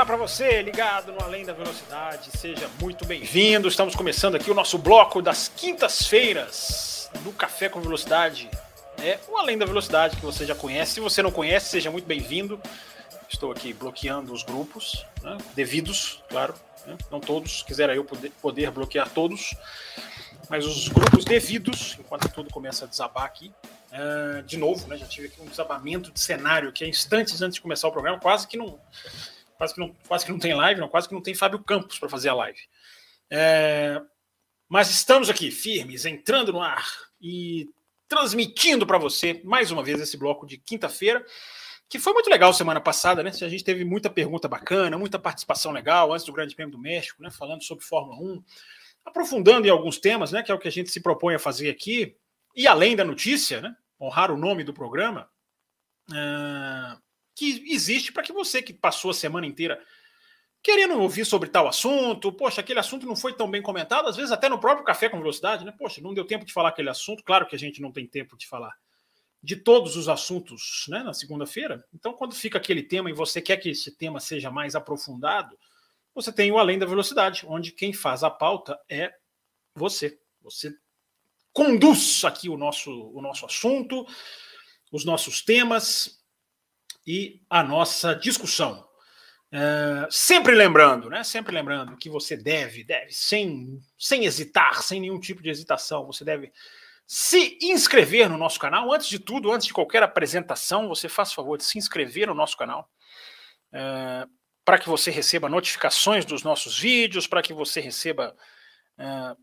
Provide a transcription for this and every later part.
Olá, para você ligado no Além da Velocidade. Seja muito bem-vindo. Estamos começando aqui o nosso bloco das quintas-feiras do Café com Velocidade. É o Além da Velocidade que você já conhece. Se você não conhece, seja muito bem-vindo. Estou aqui bloqueando os grupos, né, devidos, claro. Né, não todos, quisera eu poder, poder bloquear todos, mas os grupos devidos, enquanto tudo começa a desabar aqui. Uh, de novo, né, já tive aqui um desabamento de cenário que é instantes antes de começar o programa, quase que não, quase que não, quase que não tem live, não, quase que não tem Fábio Campos para fazer a live. É, mas estamos aqui, firmes, entrando no ar e transmitindo para você mais uma vez esse bloco de quinta-feira, que foi muito legal semana passada, né? A gente teve muita pergunta bacana, muita participação legal antes do Grande Prêmio do México, né? Falando sobre Fórmula 1, aprofundando em alguns temas, né? Que é o que a gente se propõe a fazer aqui, e além da notícia, né? Honrar o nome do programa, uh, que existe para que você que passou a semana inteira querendo ouvir sobre tal assunto, poxa, aquele assunto não foi tão bem comentado, às vezes até no próprio Café com Velocidade, né? Poxa, não deu tempo de falar aquele assunto, claro que a gente não tem tempo de falar de todos os assuntos né, na segunda-feira. Então, quando fica aquele tema e você quer que esse tema seja mais aprofundado, você tem o Além da Velocidade, onde quem faz a pauta é você. Você conduz aqui o nosso, o nosso assunto, os nossos temas e a nossa discussão. É, sempre lembrando, né? Sempre lembrando que você deve, deve, sem, sem hesitar, sem nenhum tipo de hesitação, você deve se inscrever no nosso canal. Antes de tudo, antes de qualquer apresentação, você faz favor de se inscrever no nosso canal. É, para que você receba notificações dos nossos vídeos, para que você receba é,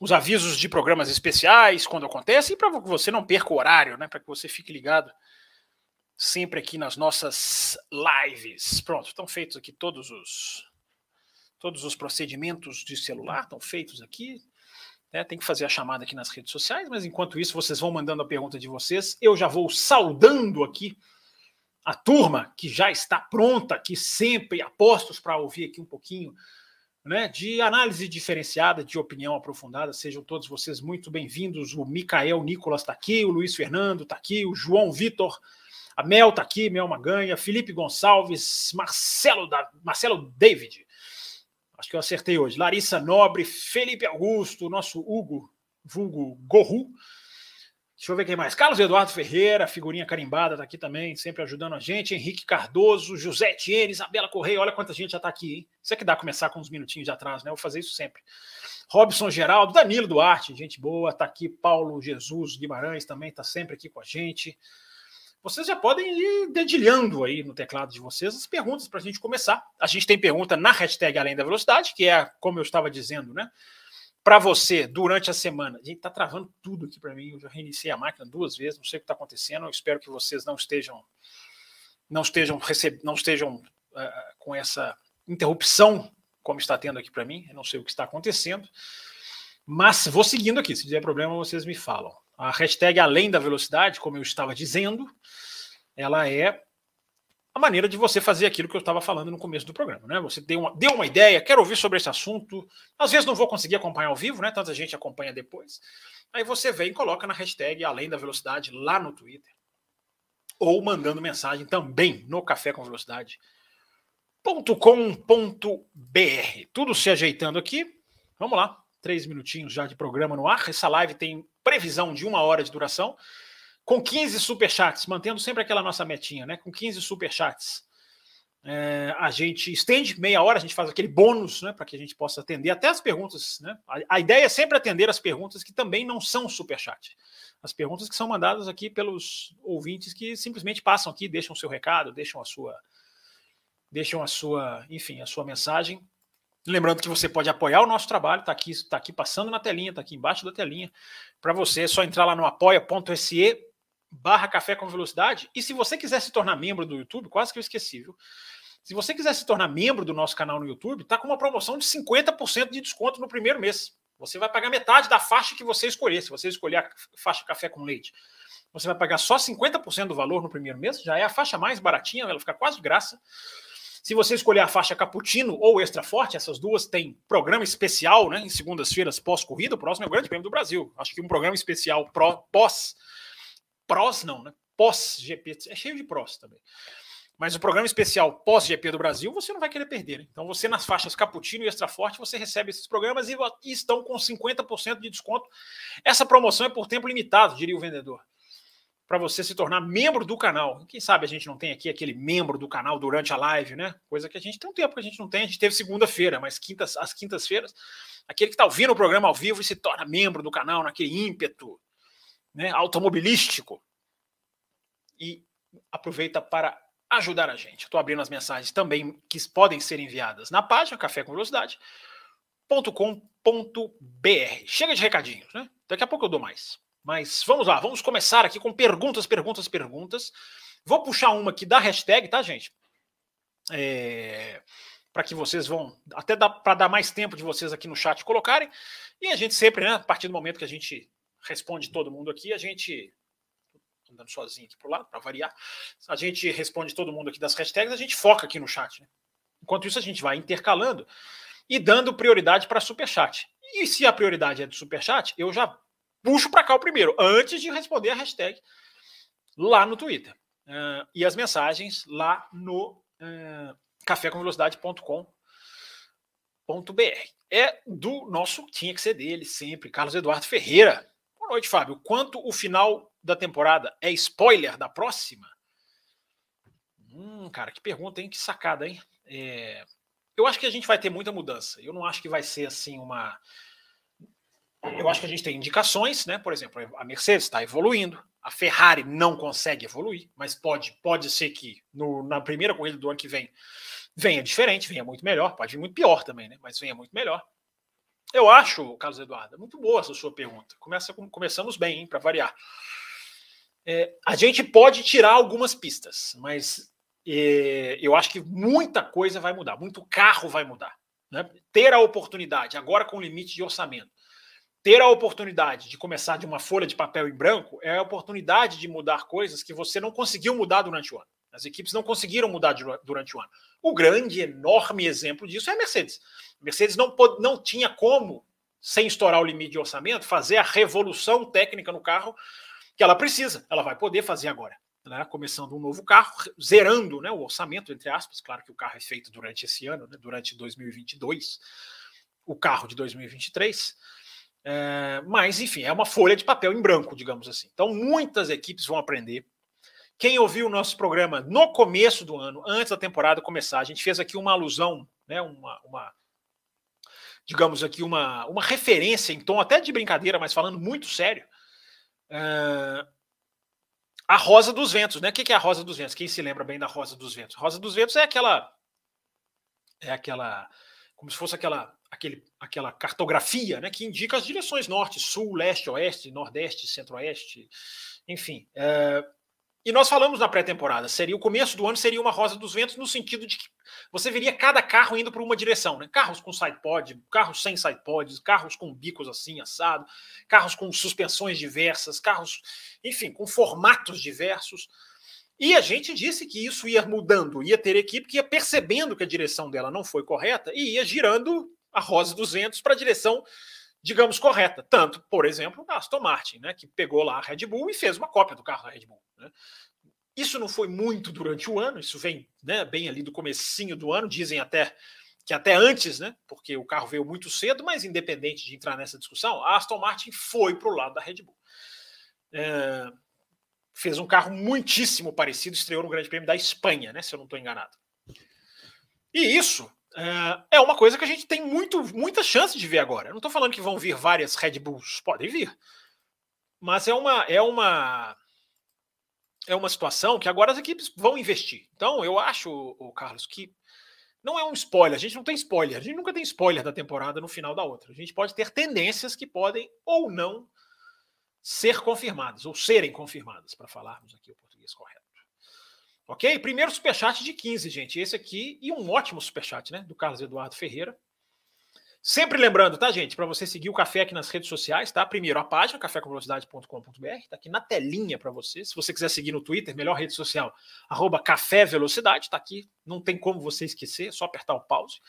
os avisos de programas especiais quando acontece, e para que você não perca o horário, né? Para que você fique ligado sempre aqui nas nossas lives. Pronto, estão feitos aqui todos os todos os procedimentos de celular, estão feitos aqui. Né? Tem que fazer a chamada aqui nas redes sociais, mas enquanto isso, vocês vão mandando a pergunta de vocês. Eu já vou saudando aqui a turma que já está pronta aqui sempre, apostos para ouvir aqui um pouquinho né, de análise diferenciada, de opinião aprofundada. Sejam todos vocês muito bem-vindos. O Micael Nicolas está aqui, o Luiz Fernando está aqui, o João Vitor a Mel tá aqui, Mel Maganha, Felipe Gonçalves, Marcelo, da, Marcelo David. Acho que eu acertei hoje. Larissa Nobre, Felipe Augusto, nosso Hugo, vulgo Gorru. Deixa eu ver quem mais. Carlos Eduardo Ferreira, figurinha carimbada, tá aqui também, sempre ajudando a gente. Henrique Cardoso, José Etienne, Isabela Correia. Olha quanta gente já tá aqui, hein? Isso é que dá começar com uns minutinhos de atraso, né? Eu vou fazer isso sempre. Robson Geraldo, Danilo Duarte, gente boa, tá aqui. Paulo Jesus Guimarães também tá sempre aqui com a gente vocês já podem ir dedilhando aí no teclado de vocês as perguntas para a gente começar. A gente tem pergunta na hashtag Além da Velocidade, que é, como eu estava dizendo, né? Para você, durante a semana. A gente está travando tudo aqui para mim. Eu já reiniciei a máquina duas vezes, não sei o que está acontecendo. Eu espero que vocês não estejam não estejam receb... não estejam uh, com essa interrupção como está tendo aqui para mim. Eu não sei o que está acontecendo. Mas vou seguindo aqui. Se tiver problema, vocês me falam. A hashtag além da velocidade, como eu estava dizendo, ela é a maneira de você fazer aquilo que eu estava falando no começo do programa. Né? Você deu uma, deu uma ideia, quero ouvir sobre esse assunto. Às vezes não vou conseguir acompanhar ao vivo, né? Tanta gente acompanha depois. Aí você vem e coloca na hashtag além da velocidade lá no Twitter. Ou mandando mensagem também no Café com Velocidade. Tudo se ajeitando aqui. Vamos lá três minutinhos já de programa no ar. Essa live tem previsão de uma hora de duração, com 15 superchats, mantendo sempre aquela nossa metinha, né? Com 15 superchats. É, a gente estende meia hora, a gente faz aquele bônus, né? Para que a gente possa atender até as perguntas, né? A, a, ideia é sempre atender as perguntas que também não são superchat. As perguntas que são mandadas aqui pelos ouvintes que simplesmente passam aqui, deixam o seu recado, deixam a sua. Deixam a sua, enfim, a sua mensagem Lembrando que você pode apoiar o nosso trabalho, está aqui, tá aqui passando na telinha, está aqui embaixo da telinha. Para você, é só entrar lá no apoia.se barra café com velocidade. E se você quiser se tornar membro do YouTube, quase que eu esqueci, viu? Se você quiser se tornar membro do nosso canal no YouTube, tá com uma promoção de 50% de desconto no primeiro mês. Você vai pagar metade da faixa que você escolher. Se você escolher a faixa café com leite, você vai pagar só 50% do valor no primeiro mês, já é a faixa mais baratinha, ela fica quase de graça. Se você escolher a faixa cappuccino ou extra forte, essas duas têm programa especial, né? Em segundas-feiras pós-corrida, o próximo é o Grande Prêmio do Brasil. Acho que um programa especial pró, pós, prós não, né? Pós-GP, é cheio de prós também. Mas o programa especial pós-GP do Brasil, você não vai querer perder. Né? Então, você nas faixas Cappuccino e Extra Forte, você recebe esses programas e, e estão com 50% de desconto. Essa promoção é por tempo limitado, diria o vendedor para você se tornar membro do canal. Quem sabe a gente não tem aqui aquele membro do canal durante a live, né? Coisa que a gente tem um tempo que a gente não tem. A gente teve segunda-feira, mas quintas, às quintas-feiras, aquele que está ouvindo o programa ao vivo e se torna membro do canal naquele ímpeto né, automobilístico. E aproveita para ajudar a gente. Estou abrindo as mensagens também que podem ser enviadas na página Café com. Chega de recadinhos, né? Daqui a pouco eu dou mais. Mas vamos lá, vamos começar aqui com perguntas, perguntas, perguntas. Vou puxar uma aqui da hashtag, tá, gente? É, para que vocês vão, até para dar mais tempo de vocês aqui no chat colocarem. E a gente sempre, né, a partir do momento que a gente responde todo mundo aqui, a gente andando sozinho aqui pro lado, para variar. A gente responde todo mundo aqui das hashtags, a gente foca aqui no chat. Né? Enquanto isso, a gente vai intercalando e dando prioridade para superchat. E se a prioridade é do superchat, eu já puxo para cá o primeiro, antes de responder a hashtag lá no Twitter. Uh, e as mensagens lá no uh, cafécomvelocidade.com.br. É do nosso, tinha que ser dele sempre, Carlos Eduardo Ferreira. Boa noite, Fábio. Quanto o final da temporada é spoiler da próxima? Hum, cara, que pergunta, hein? Que sacada, hein? É... Eu acho que a gente vai ter muita mudança. Eu não acho que vai ser assim uma eu acho que a gente tem indicações, né? Por exemplo, a Mercedes está evoluindo, a Ferrari não consegue evoluir, mas pode, pode ser que no, na primeira corrida do ano que vem venha diferente, venha muito melhor, pode vir muito pior também, né? Mas venha muito melhor. Eu acho, Carlos Eduardo, muito boa essa sua pergunta. Começa, começamos bem, para variar. É, a gente pode tirar algumas pistas, mas é, eu acho que muita coisa vai mudar, muito carro vai mudar. Né? Ter a oportunidade, agora com limite de orçamento, ter a oportunidade de começar de uma folha de papel em branco é a oportunidade de mudar coisas que você não conseguiu mudar durante o ano. As equipes não conseguiram mudar durante o ano. O grande, enorme exemplo disso é a Mercedes. A Mercedes não, não tinha como, sem estourar o limite de orçamento, fazer a revolução técnica no carro que ela precisa. Ela vai poder fazer agora. Né? Começando um novo carro, zerando né, o orçamento, entre aspas. Claro que o carro é feito durante esse ano, né, durante 2022, o carro de 2023. É, mas, enfim, é uma folha de papel em branco, digamos assim. Então, muitas equipes vão aprender. Quem ouviu o nosso programa no começo do ano, antes da temporada começar, a gente fez aqui uma alusão, né, uma, uma digamos aqui, uma, uma referência em tom até de brincadeira, mas falando muito sério. É, a Rosa dos Ventos, né? O que é a Rosa dos Ventos? Quem se lembra bem da Rosa dos Ventos? Rosa dos Ventos é aquela. É aquela. Como se fosse aquela aquele, aquela cartografia né, que indica as direções norte, sul, leste, oeste, nordeste, centro-oeste, enfim. É, e nós falamos na pré-temporada, seria o começo do ano seria uma rosa dos ventos no sentido de que você veria cada carro indo para uma direção, né? Carros com sidepod, carros sem sidepods, carros com bicos assim assado, carros com suspensões diversas, carros, enfim, com formatos diversos. E a gente disse que isso ia mudando, ia ter equipe que ia percebendo que a direção dela não foi correta e ia girando a Rosa 200 para a direção, digamos, correta. Tanto, por exemplo, a Aston Martin, né, que pegou lá a Red Bull e fez uma cópia do carro da Red Bull. Né. Isso não foi muito durante o ano, isso vem né, bem ali do comecinho do ano, dizem até que até antes, né, porque o carro veio muito cedo, mas independente de entrar nessa discussão, a Aston Martin foi para o lado da Red Bull. É, fez um carro muitíssimo parecido, estreou no Grande Prêmio da Espanha, né, se eu não estou enganado. E isso é, é uma coisa que a gente tem muito, muita chance de ver agora. Eu não estou falando que vão vir várias Red Bulls, podem vir. Mas é uma, é uma é uma situação que agora as equipes vão investir. Então, eu acho, o Carlos, que não é um spoiler. A gente não tem spoiler. A gente nunca tem spoiler da temporada no final da outra. A gente pode ter tendências que podem ou não ser confirmadas, ou serem confirmadas, para falarmos aqui o português correto. Ok? Primeiro superchat de 15, gente. Esse aqui, e um ótimo superchat, né? Do Carlos Eduardo Ferreira. Sempre lembrando, tá, gente, para você seguir o café aqui nas redes sociais, tá? Primeiro a página cafécomvelocidade.com.br, tá aqui na telinha para você. Se você quiser seguir no Twitter, melhor rede social, arroba Café Velocidade, tá aqui. Não tem como você esquecer, é só apertar o pause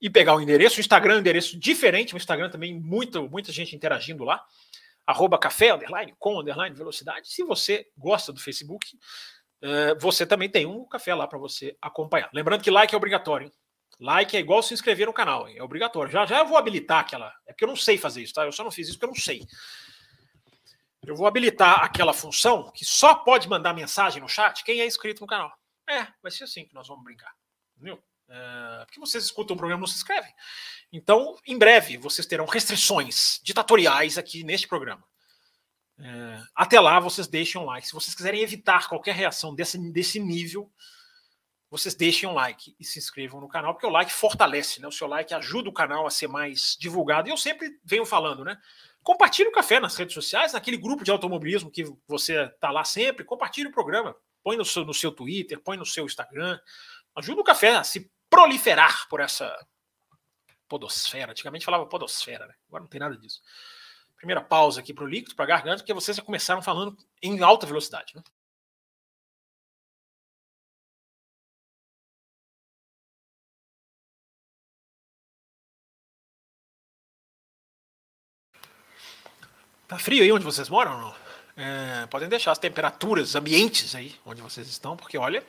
e pegar o endereço. O Instagram é um endereço diferente, o Instagram também muita, muita gente interagindo lá. Arroba café, underline, com underline, velocidade. Se você gosta do Facebook, você também tem um café lá para você acompanhar. Lembrando que like é obrigatório, hein? Like é igual se inscrever no canal, é obrigatório. Já já eu vou habilitar aquela. É porque eu não sei fazer isso, tá? Eu só não fiz isso porque eu não sei. Eu vou habilitar aquela função que só pode mandar mensagem no chat quem é inscrito no canal. É, vai ser assim que nós vamos brincar. Entendeu? É, porque vocês escutam o programa e não se inscrevem. Então, em breve, vocês terão restrições ditatoriais aqui neste programa. É, até lá, vocês deixem um like. Se vocês quiserem evitar qualquer reação desse, desse nível, vocês deixem um like e se inscrevam no canal, porque o like fortalece, né? O seu like ajuda o canal a ser mais divulgado. E eu sempre venho falando, né? Compartilhe o café nas redes sociais, naquele grupo de automobilismo que você está lá sempre. Compartilhe o programa. Põe no seu, no seu Twitter, põe no seu Instagram. Ajuda o café a se proliferar por essa podosfera. Antigamente falava podosfera, né? Agora não tem nada disso. Primeira pausa aqui para o líquido, para a garganta, porque vocês já começaram falando em alta velocidade, né? Tá frio aí onde vocês moram não? É, podem deixar as temperaturas ambientes aí onde vocês estão, porque olha,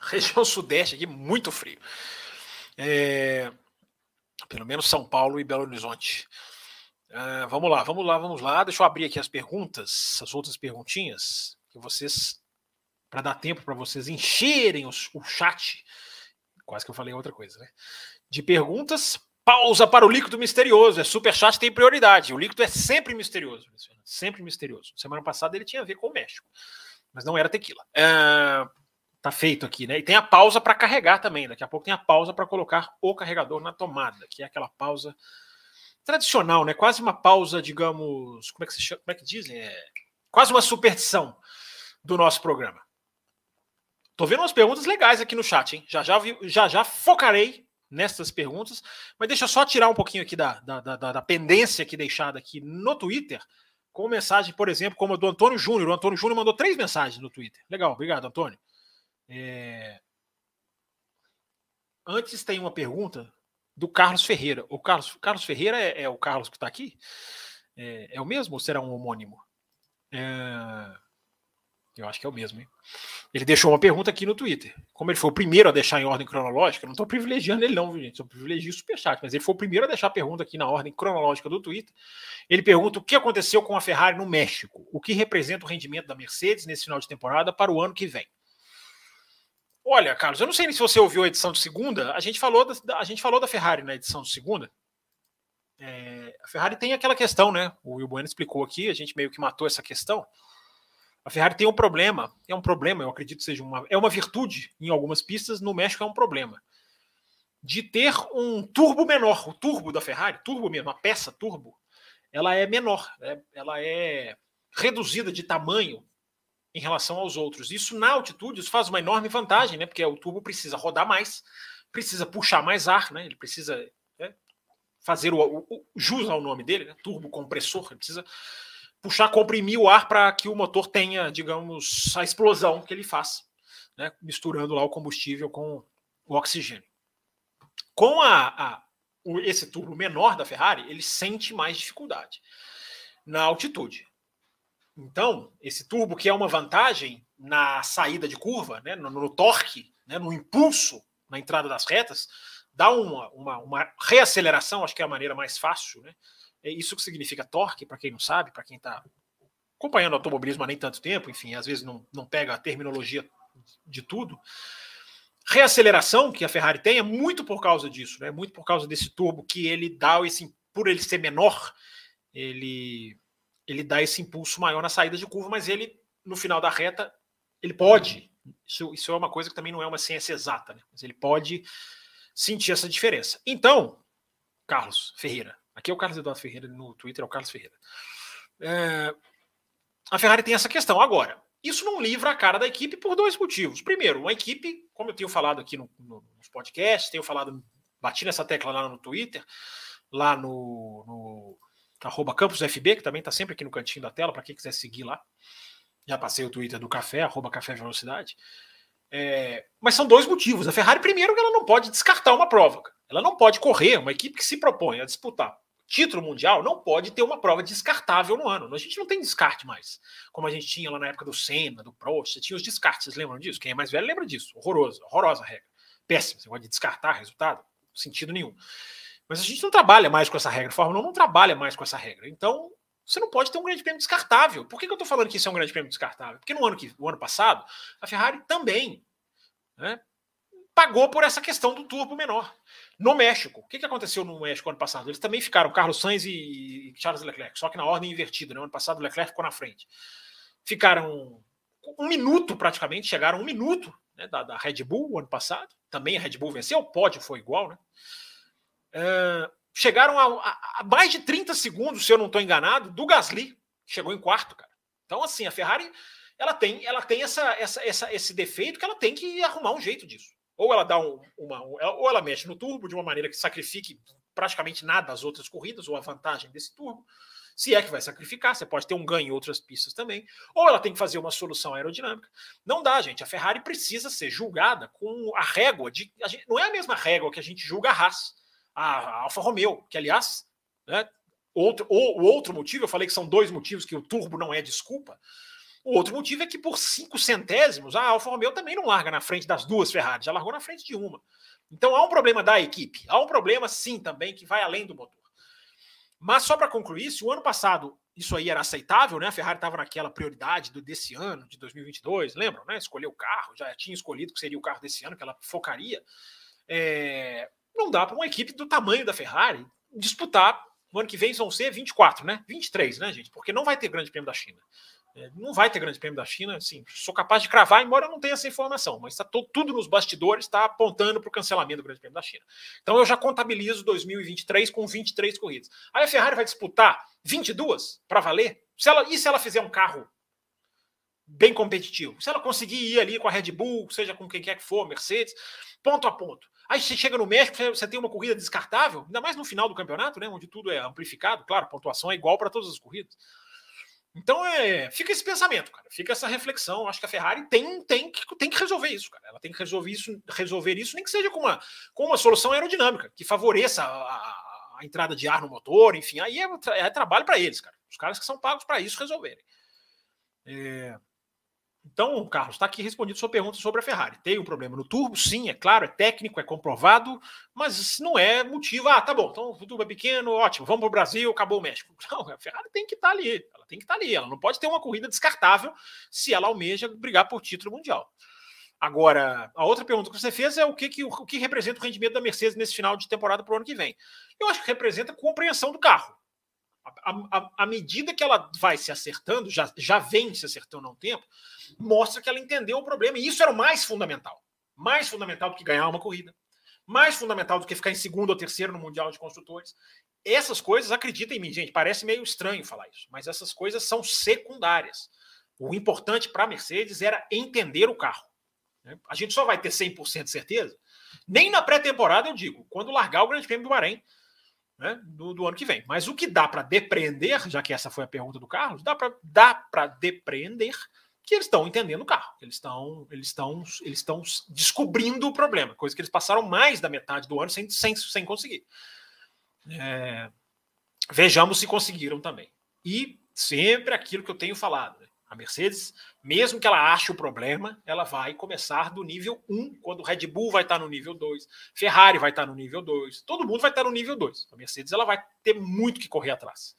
região sudeste aqui muito frio. É, pelo menos São Paulo e Belo Horizonte. É, vamos lá, vamos lá, vamos lá. Deixa eu abrir aqui as perguntas, as outras perguntinhas, que vocês, para dar tempo para vocês encherem os, o chat. Quase que eu falei outra coisa, né? De perguntas Pausa para o líquido misterioso. É superchat tem prioridade. O líquido é sempre misterioso. Sempre misterioso. Semana passada ele tinha a ver com o México. Mas não era tequila. É, tá feito aqui, né? E tem a pausa para carregar também. Daqui a pouco tem a pausa para colocar o carregador na tomada, que é aquela pausa tradicional, né? Quase uma pausa, digamos. Como é que, se chama? Como é que dizem? É quase uma superstição do nosso programa. Tô vendo umas perguntas legais aqui no chat, hein? Já já, já, já focarei nessas perguntas, mas deixa eu só tirar um pouquinho aqui da, da, da, da pendência aqui deixada aqui no Twitter, com mensagem, por exemplo, como a do Antônio Júnior. O Antônio Júnior mandou três mensagens no Twitter. Legal, obrigado, Antônio. É... Antes tem uma pergunta do Carlos Ferreira. O Carlos, Carlos Ferreira é, é o Carlos que está aqui? É, é, o mesmo ou será um homônimo? É... Eu acho que é o mesmo, hein? Ele deixou uma pergunta aqui no Twitter. Como ele foi o primeiro a deixar em ordem cronológica, não estou privilegiando ele, não, gente? Eu privilegio o Superchat, mas ele foi o primeiro a deixar a pergunta aqui na ordem cronológica do Twitter. Ele pergunta o que aconteceu com a Ferrari no México, o que representa o rendimento da Mercedes nesse final de temporada para o ano que vem. Olha, Carlos, eu não sei se você ouviu a edição de segunda, a gente falou da, a gente falou da Ferrari na edição de segunda. É, a Ferrari tem aquela questão, né? O Will Bueno explicou aqui, a gente meio que matou essa questão a Ferrari tem um problema, é um problema, eu acredito que seja uma, é uma virtude em algumas pistas, no México é um problema. De ter um turbo menor, o turbo da Ferrari, turbo mesmo, a peça turbo, ela é menor, né? ela é reduzida de tamanho em relação aos outros. Isso na altitude isso faz uma enorme vantagem, né? Porque o turbo precisa rodar mais, precisa puxar mais ar, né? Ele precisa né? fazer o, o, o, jus ao nome dele, né? turbo compressor, ele precisa puxar, comprimir o ar para que o motor tenha, digamos, a explosão que ele faz, né? misturando lá o combustível com o oxigênio. Com a, a esse turbo menor da Ferrari, ele sente mais dificuldade na altitude. Então, esse turbo que é uma vantagem na saída de curva, né, no, no torque, né, no impulso na entrada das retas, dá uma, uma, uma reaceleração, acho que é a maneira mais fácil, né, é isso que significa torque, para quem não sabe, para quem está acompanhando o automobilismo há nem tanto tempo, enfim, às vezes não, não pega a terminologia de tudo. Reaceleração que a Ferrari tem é muito por causa disso, né? Muito por causa desse turbo que ele dá esse, por ele ser menor, ele ele dá esse impulso maior na saída de curva, mas ele no final da reta ele pode. Isso, isso é uma coisa que também não é uma ciência exata, né? Mas ele pode sentir essa diferença. Então, Carlos Ferreira, Aqui é o Carlos Eduardo Ferreira, no Twitter é o Carlos Ferreira. É, a Ferrari tem essa questão. Agora, isso não livra a cara da equipe por dois motivos. Primeiro, uma equipe, como eu tenho falado aqui no, no, nos podcasts, tenho falado bati nessa tecla lá no Twitter, lá no, no arroba campusfb, que também está sempre aqui no cantinho da tela, para quem quiser seguir lá. Já passei o Twitter do café, arroba café velocidade. É, mas são dois motivos. A Ferrari, primeiro, ela não pode descartar uma prova. Ela não pode correr, uma equipe que se propõe a disputar título mundial não pode ter uma prova descartável no ano. A gente não tem descarte mais. Como a gente tinha lá na época do Senna, do Prost, tinha os descartes. Lembram disso? Quem é mais velho lembra disso. Horroroso, horrorosa regra. Péssimo. Você pode descartar resultado? Sentido nenhum. Mas a gente não trabalha mais com essa regra. A Fórmula 1 não trabalha mais com essa regra. Então, você não pode ter um grande prêmio descartável. Por que, que eu estou falando que isso é um grande prêmio descartável? Porque no ano, que, no ano passado, a Ferrari também né, pagou por essa questão do turbo menor. No México, o que, que aconteceu no México ano passado? Eles também ficaram, Carlos Sainz e Charles Leclerc, só que na ordem invertida. No né? ano passado, o Leclerc ficou na frente. Ficaram um minuto praticamente, chegaram um minuto né, da, da, Red Bull ano passado. Também a Red Bull venceu, o pódio foi igual, né? Chegaram a, a, a, mais de 30 segundos, se eu não estou enganado, do Gasly, chegou em quarto, cara. Então, assim, a Ferrari ela tem, ela tem essa, essa, essa, esse defeito que ela tem que arrumar um jeito disso. Ou ela dá um, uma, ou ela mexe no turbo de uma maneira que sacrifique praticamente nada as outras corridas, ou a vantagem desse turbo. Se é que vai sacrificar, você pode ter um ganho em outras pistas também. Ou ela tem que fazer uma solução aerodinâmica. Não dá, gente. A Ferrari precisa ser julgada com a régua de. A gente, não é a mesma régua que a gente julga a Haas a Alfa Romeo, que aliás, né, outro, o, o outro motivo, eu falei que são dois motivos que o turbo não é desculpa. O outro motivo é que por cinco centésimos a Alfa Romeo também não larga na frente das duas Ferrari, já largou na frente de uma. Então há um problema da equipe, há um problema sim também que vai além do motor. Mas só para concluir, se o ano passado isso aí era aceitável, né? A Ferrari estava naquela prioridade do, desse ano, de 2022, lembram, né? Escolheu o carro, já tinha escolhido que seria o carro desse ano, que ela focaria. É, não dá para uma equipe do tamanho da Ferrari disputar. No ano que vem vão ser 24, né? 23, né, gente? Porque não vai ter Grande Prêmio da China. É, não vai ter Grande Prêmio da China, assim, sou capaz de cravar, embora eu não tenha essa informação, mas está tudo nos bastidores, está apontando para o cancelamento do Grande Prêmio da China. Então eu já contabilizo 2023 com 23 corridas. Aí a Ferrari vai disputar 22 para valer? Se ela, e se ela fizer um carro bem competitivo? Se ela conseguir ir ali com a Red Bull, seja com quem quer que for, Mercedes, ponto a ponto. Aí você chega no México, você tem uma corrida descartável, ainda mais no final do campeonato, né, onde tudo é amplificado, claro, pontuação é igual para todas as corridas. Então é, fica esse pensamento, cara, fica essa reflexão. Acho que a Ferrari tem, tem, que, tem que resolver isso, cara. Ela tem que resolver isso, resolver isso, nem que seja com uma, com uma solução aerodinâmica que favoreça a, a, a entrada de ar no motor, enfim. Aí é, é trabalho para eles, cara. Os caras que são pagos para isso resolverem. É, então, Carlos, está aqui respondido sua pergunta sobre a Ferrari. Tem um problema no turbo? Sim, é claro, é técnico, é comprovado, mas não é motivo. Ah, tá bom, então o turbo é pequeno, ótimo, vamos para o Brasil, acabou o México. Não, a Ferrari tem que estar tá ali, ela tem que estar tá ali. Ela não pode ter uma corrida descartável se ela almeja brigar por título mundial. Agora, a outra pergunta que você fez é o que, que, o que representa o rendimento da Mercedes nesse final de temporada para o ano que vem. Eu acho que representa compreensão do carro à medida que ela vai se acertando, já, já vem se acertando há um tempo, mostra que ela entendeu o problema. E isso era o mais fundamental. Mais fundamental do que ganhar uma corrida. Mais fundamental do que ficar em segundo ou terceiro no Mundial de Construtores. Essas coisas, acreditem em mim, gente, parece meio estranho falar isso, mas essas coisas são secundárias. O importante para a Mercedes era entender o carro. Né? A gente só vai ter 100% de certeza. Nem na pré-temporada, eu digo, quando largar o Grande Prêmio do Bahrein né, do, do, ano que vem. Mas o que dá para depreender, já que essa foi a pergunta do Carlos, dá para dá depreender que eles estão entendendo o carro, eles estão eles estão eles estão descobrindo o problema, coisa que eles passaram mais da metade do ano sem, sem, sem conseguir. É, vejamos se conseguiram também. E sempre aquilo que eu tenho falado. Né? A Mercedes, mesmo que ela ache o problema, ela vai começar do nível 1, quando o Red Bull vai estar no nível 2, Ferrari vai estar no nível 2, todo mundo vai estar no nível 2. A Mercedes ela vai ter muito que correr atrás.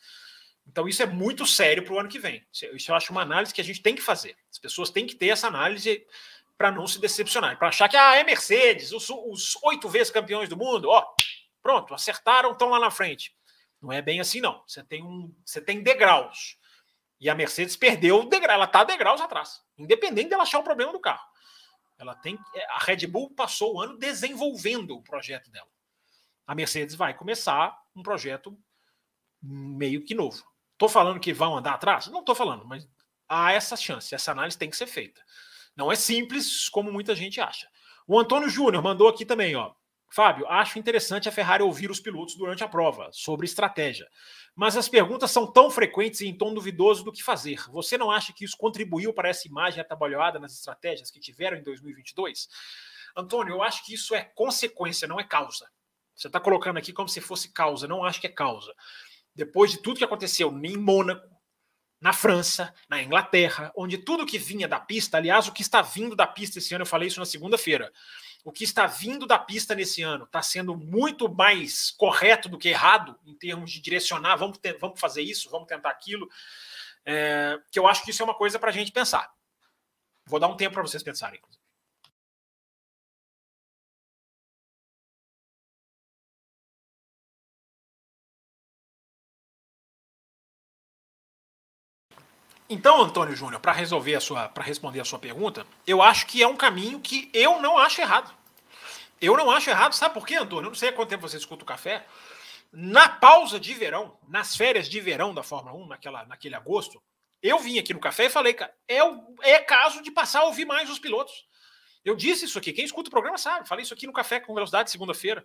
Então isso é muito sério para o ano que vem. Isso eu acho uma análise que a gente tem que fazer. As pessoas têm que ter essa análise para não se decepcionar, para achar que ah, é Mercedes, os, os oito vezes campeões do mundo, ó, pronto, acertaram, estão lá na frente. Não é bem assim, não. Você tem um, você tem degraus. E a Mercedes perdeu o degrau, ela está degraus atrás, independente dela achar o problema do carro. Ela tem, é, a Red Bull passou o ano desenvolvendo o projeto dela. A Mercedes vai começar um projeto meio que novo. Estou falando que vão andar atrás? Não estou falando, mas há essa chance, essa análise tem que ser feita. Não é simples como muita gente acha. O Antônio Júnior mandou aqui também, ó. Fábio, acho interessante a Ferrari ouvir os pilotos durante a prova sobre estratégia, mas as perguntas são tão frequentes e em tom duvidoso do que fazer. Você não acha que isso contribuiu para essa imagem atabalhoada nas estratégias que tiveram em 2022? Antônio, eu acho que isso é consequência, não é causa. Você está colocando aqui como se fosse causa, não acho que é causa. Depois de tudo que aconteceu em Mônaco, na França, na Inglaterra, onde tudo que vinha da pista, aliás, o que está vindo da pista esse ano, eu falei isso na segunda-feira, o que está vindo da pista nesse ano está sendo muito mais correto do que errado em termos de direcionar, vamos, ter, vamos fazer isso, vamos tentar aquilo, é, que eu acho que isso é uma coisa para a gente pensar. Vou dar um tempo para vocês pensarem. Então, Antônio Júnior, para resolver a sua, para responder a sua pergunta, eu acho que é um caminho que eu não acho errado. Eu não acho errado, sabe por quê, Antônio? Eu não sei há quanto tempo você escuta o café. Na pausa de verão, nas férias de verão da Fórmula 1, naquela, naquele agosto, eu vim aqui no café e falei, cara, é, é caso de passar a ouvir mais os pilotos. Eu disse isso aqui, quem escuta o programa sabe, falei isso aqui no café com velocidade segunda-feira.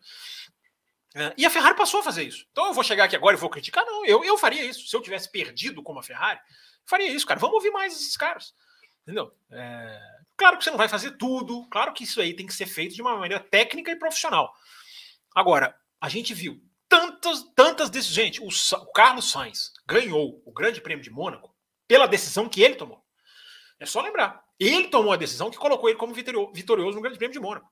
É, e a Ferrari passou a fazer isso. Então eu vou chegar aqui agora e vou criticar? Não, eu, eu faria isso. Se eu tivesse perdido como a Ferrari, faria isso, cara. Vamos ouvir mais esses caras. Entendeu? É... Claro que você não vai fazer tudo, claro que isso aí tem que ser feito de uma maneira técnica e profissional. Agora, a gente viu tantas, tantas decisões. Gente, o, o Carlos Sainz ganhou o Grande Prêmio de Mônaco pela decisão que ele tomou. É só lembrar. Ele tomou a decisão que colocou ele como vitorioso no Grande Prêmio de Mônaco.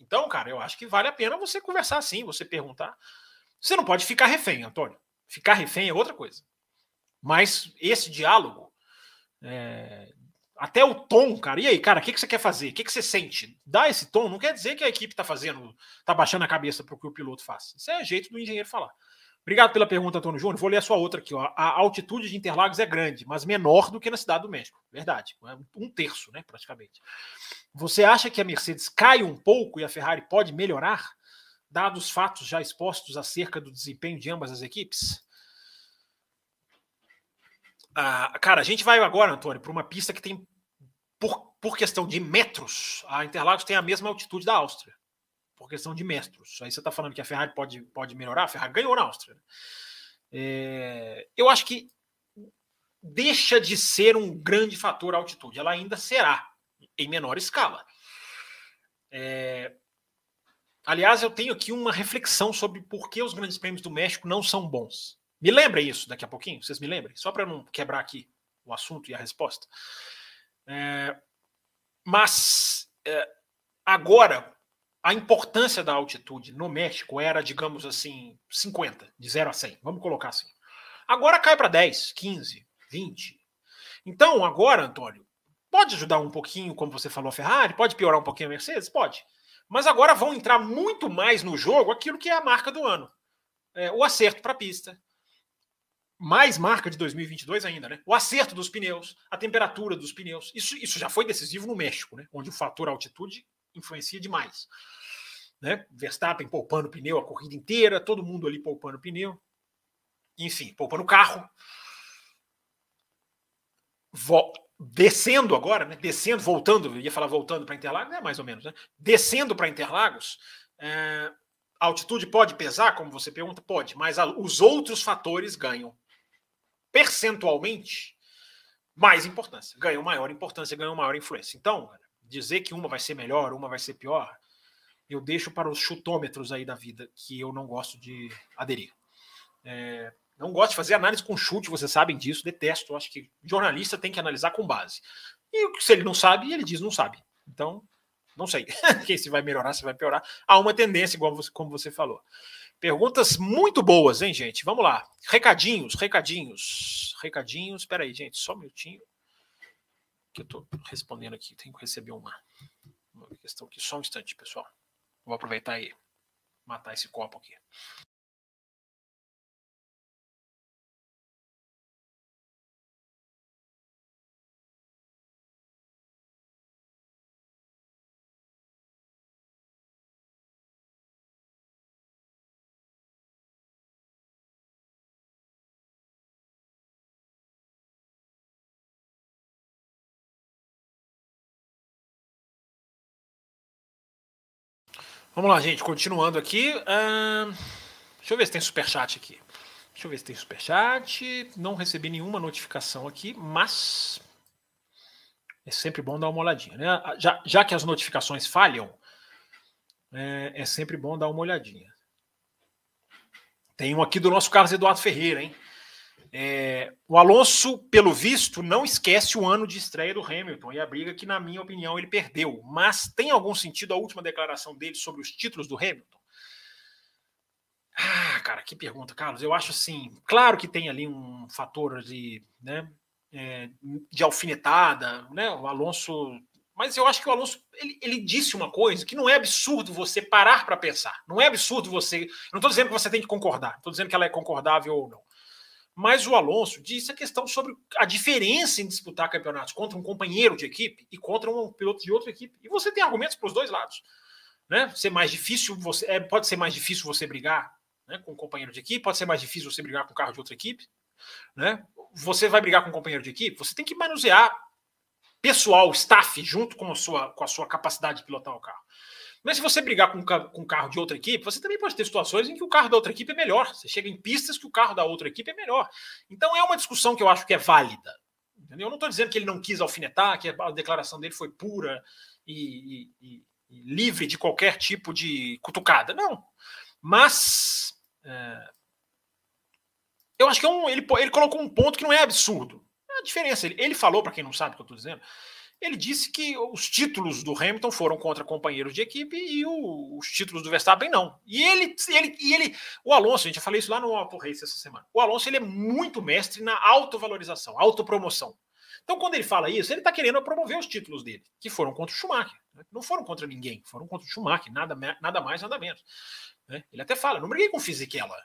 Então, cara, eu acho que vale a pena você conversar assim, você perguntar. Você não pode ficar refém, Antônio. Ficar refém é outra coisa. Mas esse diálogo, é, até o tom, cara, e aí, cara, o que, que você quer fazer? O que, que você sente? Dá esse tom, não quer dizer que a equipe está fazendo, está baixando a cabeça para o que o piloto faça. Isso é jeito do engenheiro falar. Obrigado pela pergunta, Antônio Júnior. Vou ler a sua outra aqui. Ó. A altitude de Interlagos é grande, mas menor do que na cidade do México. Verdade. É um terço, né, praticamente. Você acha que a Mercedes cai um pouco e a Ferrari pode melhorar, dados os fatos já expostos acerca do desempenho de ambas as equipes? Ah, cara, a gente vai agora, Antônio, para uma pista que tem, por, por questão de metros, a Interlagos tem a mesma altitude da Áustria. Por questão de metros. Aí você está falando que a Ferrari pode, pode melhorar? A Ferrari ganhou na Áustria. Né? É, eu acho que deixa de ser um grande fator a altitude. Ela ainda será, em menor escala. É, aliás, eu tenho aqui uma reflexão sobre por que os grandes prêmios do México não são bons. Me lembrem isso daqui a pouquinho, vocês me lembrem, só para não quebrar aqui o assunto e a resposta. É, mas é, agora, a importância da altitude no México era, digamos assim, 50, de 0 a 100, vamos colocar assim. Agora cai para 10, 15, 20. Então, agora, Antônio, pode ajudar um pouquinho, como você falou, a Ferrari, pode piorar um pouquinho a Mercedes? Pode. Mas agora vão entrar muito mais no jogo aquilo que é a marca do ano. É, o acerto para a pista, mais marca de 2022 ainda, né? O acerto dos pneus, a temperatura dos pneus. Isso, isso já foi decisivo no México, né? Onde o fator altitude influencia demais. Né? Verstappen poupando pneu a corrida inteira, todo mundo ali poupando pneu. Enfim, poupando carro. Vo descendo agora, né? Descendo, voltando, ia falar voltando para Interlagos, é mais ou menos, né? Descendo para Interlagos, é, a altitude pode pesar, como você pergunta? Pode, mas a, os outros fatores ganham percentualmente mais importância, ganham maior importância, ganham maior influência. Então, dizer que uma vai ser melhor, uma vai ser pior, eu deixo para os chutômetros aí da vida, que eu não gosto de aderir. É, não gosto de fazer análise com chute, vocês sabem disso, detesto. Acho que jornalista tem que analisar com base. E se ele não sabe, ele diz não sabe. Então, não sei. Se vai melhorar, se vai piorar. Há uma tendência, igual você, como você falou. Perguntas muito boas, hein, gente? Vamos lá. Recadinhos, recadinhos, recadinhos. Espera aí, gente, só um minutinho. Que eu estou respondendo aqui. Tenho que receber uma, uma questão aqui. Só um instante, pessoal. Vou aproveitar e matar esse copo aqui. Vamos lá, gente, continuando aqui. Uh, deixa eu ver se tem superchat aqui. Deixa eu ver se tem superchat. Não recebi nenhuma notificação aqui, mas é sempre bom dar uma olhadinha, né? Já, já que as notificações falham, é, é sempre bom dar uma olhadinha. Tem um aqui do nosso Carlos Eduardo Ferreira, hein? É, o Alonso, pelo visto, não esquece o ano de estreia do Hamilton e a briga que, na minha opinião, ele perdeu. Mas tem algum sentido a última declaração dele sobre os títulos do Hamilton? Ah, cara, que pergunta, Carlos. Eu acho assim, claro que tem ali um fator de, né, é, de alfinetada, né? O Alonso mas eu acho que o Alonso ele, ele, disse uma coisa que não é absurdo você parar para pensar. Não é absurdo você. Não estou dizendo que você tem que concordar, estou dizendo que ela é concordável ou não. Mas o Alonso disse a questão sobre a diferença em disputar campeonatos contra um companheiro de equipe e contra um piloto de outra equipe. E você tem argumentos para os dois lados. Né? Ser mais difícil, você é, pode ser mais difícil você brigar né, com um companheiro de equipe, pode ser mais difícil você brigar com um carro de outra equipe. Né? Você vai brigar com um companheiro de equipe, você tem que manusear pessoal, staff, junto com a sua, com a sua capacidade de pilotar o carro. Mas se você brigar com, com um carro de outra equipe, você também pode ter situações em que o carro da outra equipe é melhor. Você chega em pistas que o carro da outra equipe é melhor. Então é uma discussão que eu acho que é válida. Entendeu? Eu não estou dizendo que ele não quis alfinetar, que a declaração dele foi pura e, e, e livre de qualquer tipo de cutucada. Não. Mas é, eu acho que é um, ele, ele colocou um ponto que não é absurdo. É a diferença. Ele, ele falou, para quem não sabe o que eu estou dizendo, ele disse que os títulos do Hamilton foram contra companheiros de equipe e o, os títulos do Verstappen não. E ele, ele, e ele, o Alonso, a gente já falei isso lá no Auto Race essa semana. O Alonso ele é muito mestre na autovalorização, autopromoção. Então, quando ele fala isso, ele está querendo promover os títulos dele, que foram contra o Schumacher. Né? Não foram contra ninguém, foram contra o Schumacher, nada, nada mais, nada menos. Né? Ele até fala: não briguei com o Fisichella.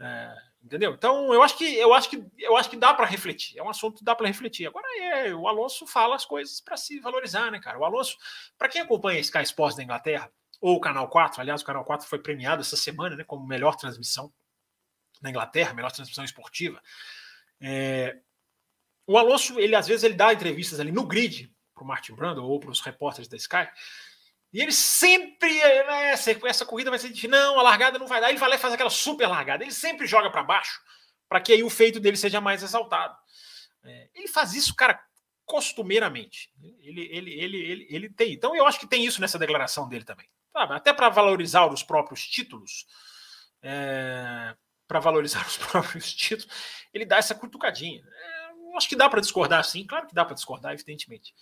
É, entendeu? Então eu acho que eu acho que eu acho que dá para refletir. É um assunto que dá para refletir. Agora é, o Alonso fala as coisas para se valorizar, né, cara? O Alonso, para quem acompanha Sky Sports da Inglaterra ou o Canal 4, aliás, o Canal 4 foi premiado essa semana, né, como melhor transmissão na Inglaterra, melhor transmissão esportiva. É, o Alonso, ele às vezes ele dá entrevistas ali no grid para o Martin Brando ou para os repórteres da Sky e ele sempre, né, essa, essa corrida vai ser difícil. Não, a largada não vai dar. Ele vai lá e faz aquela super largada. Ele sempre joga para baixo, para que aí o feito dele seja mais exaltado. É, ele faz isso, cara, costumeiramente. Ele, ele, ele, ele, ele tem. Então eu acho que tem isso nessa declaração dele também. Até para valorizar os próprios títulos. É, para valorizar os próprios títulos, ele dá essa cutucadinha. É, acho que dá para discordar, sim. Claro que dá para discordar, evidentemente.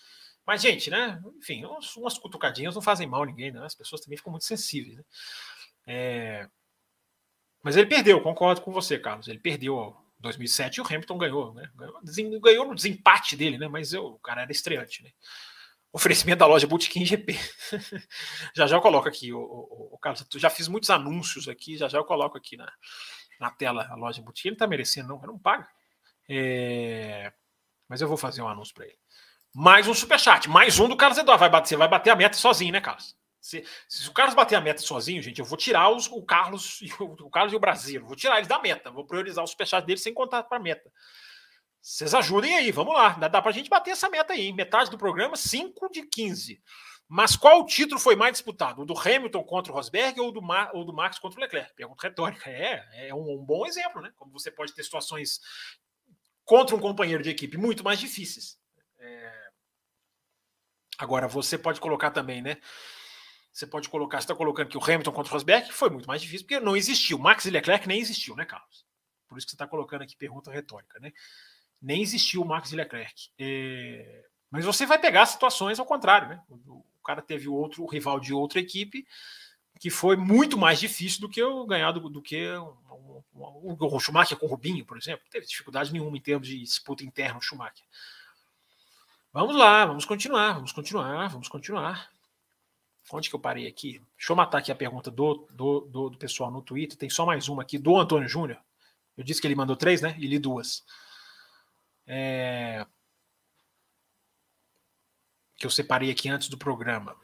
Mas, gente, né? Enfim, umas cutucadinhas não fazem mal a ninguém, né? As pessoas também ficam muito sensíveis. Né? É... Mas ele perdeu, concordo com você, Carlos. Ele perdeu 2007 e o Hamilton ganhou, né? Ganhou, ganhou no desempate dele, né? Mas eu, o cara era estreante, né? Oferecimento da loja Bootkin GP. já já eu coloco aqui, o, o, o Carlos. Já fiz muitos anúncios aqui, já já eu coloco aqui na, na tela a loja Bootkin. Ele tá merecendo, não, não paga. É... Mas eu vou fazer um anúncio para ele. Mais um superchat, mais um do Carlos Eduardo. Vai bater, você vai bater a meta sozinho, né, Carlos? Se, se, o Carlos bater a meta sozinho, gente, eu vou tirar os, o Carlos e o, Carlos e o Brasil. Vou tirar eles da meta. Vou priorizar o superchat deles sem contar para a meta. Vocês ajudem aí, vamos lá. Dá, dá para a gente bater essa meta aí. Metade do programa, 5 de 15. Mas qual título foi mais disputado? O do Hamilton contra o Rosberg ou do, ou do Max contra o Leclerc? Pergunta retórica. É, é um, um bom exemplo, né? Como você pode ter situações contra um companheiro de equipe muito mais difíceis. É, Agora, você pode colocar também, né? Você pode colocar, você está colocando que o Hamilton contra o Rosberg foi muito mais difícil, porque não existiu. Max e Leclerc nem existiu, né, Carlos? Por isso que você está colocando aqui pergunta retórica, né? Nem existiu o Max e Leclerc. É... Mas você vai pegar situações ao contrário, né? O, cara teve outro o rival de outra equipe que foi muito mais difícil do que o ganhar do, do que o, o, o Schumacher com o Rubinho, por exemplo. Não teve dificuldade nenhuma em termos de disputa interna o Schumacher. Vamos lá, vamos continuar, vamos continuar, vamos continuar. Onde que eu parei aqui? Deixa eu matar aqui a pergunta do, do, do, do pessoal no Twitter. Tem só mais uma aqui, do Antônio Júnior. Eu disse que ele mandou três, né? E li duas. É... Que eu separei aqui antes do programa.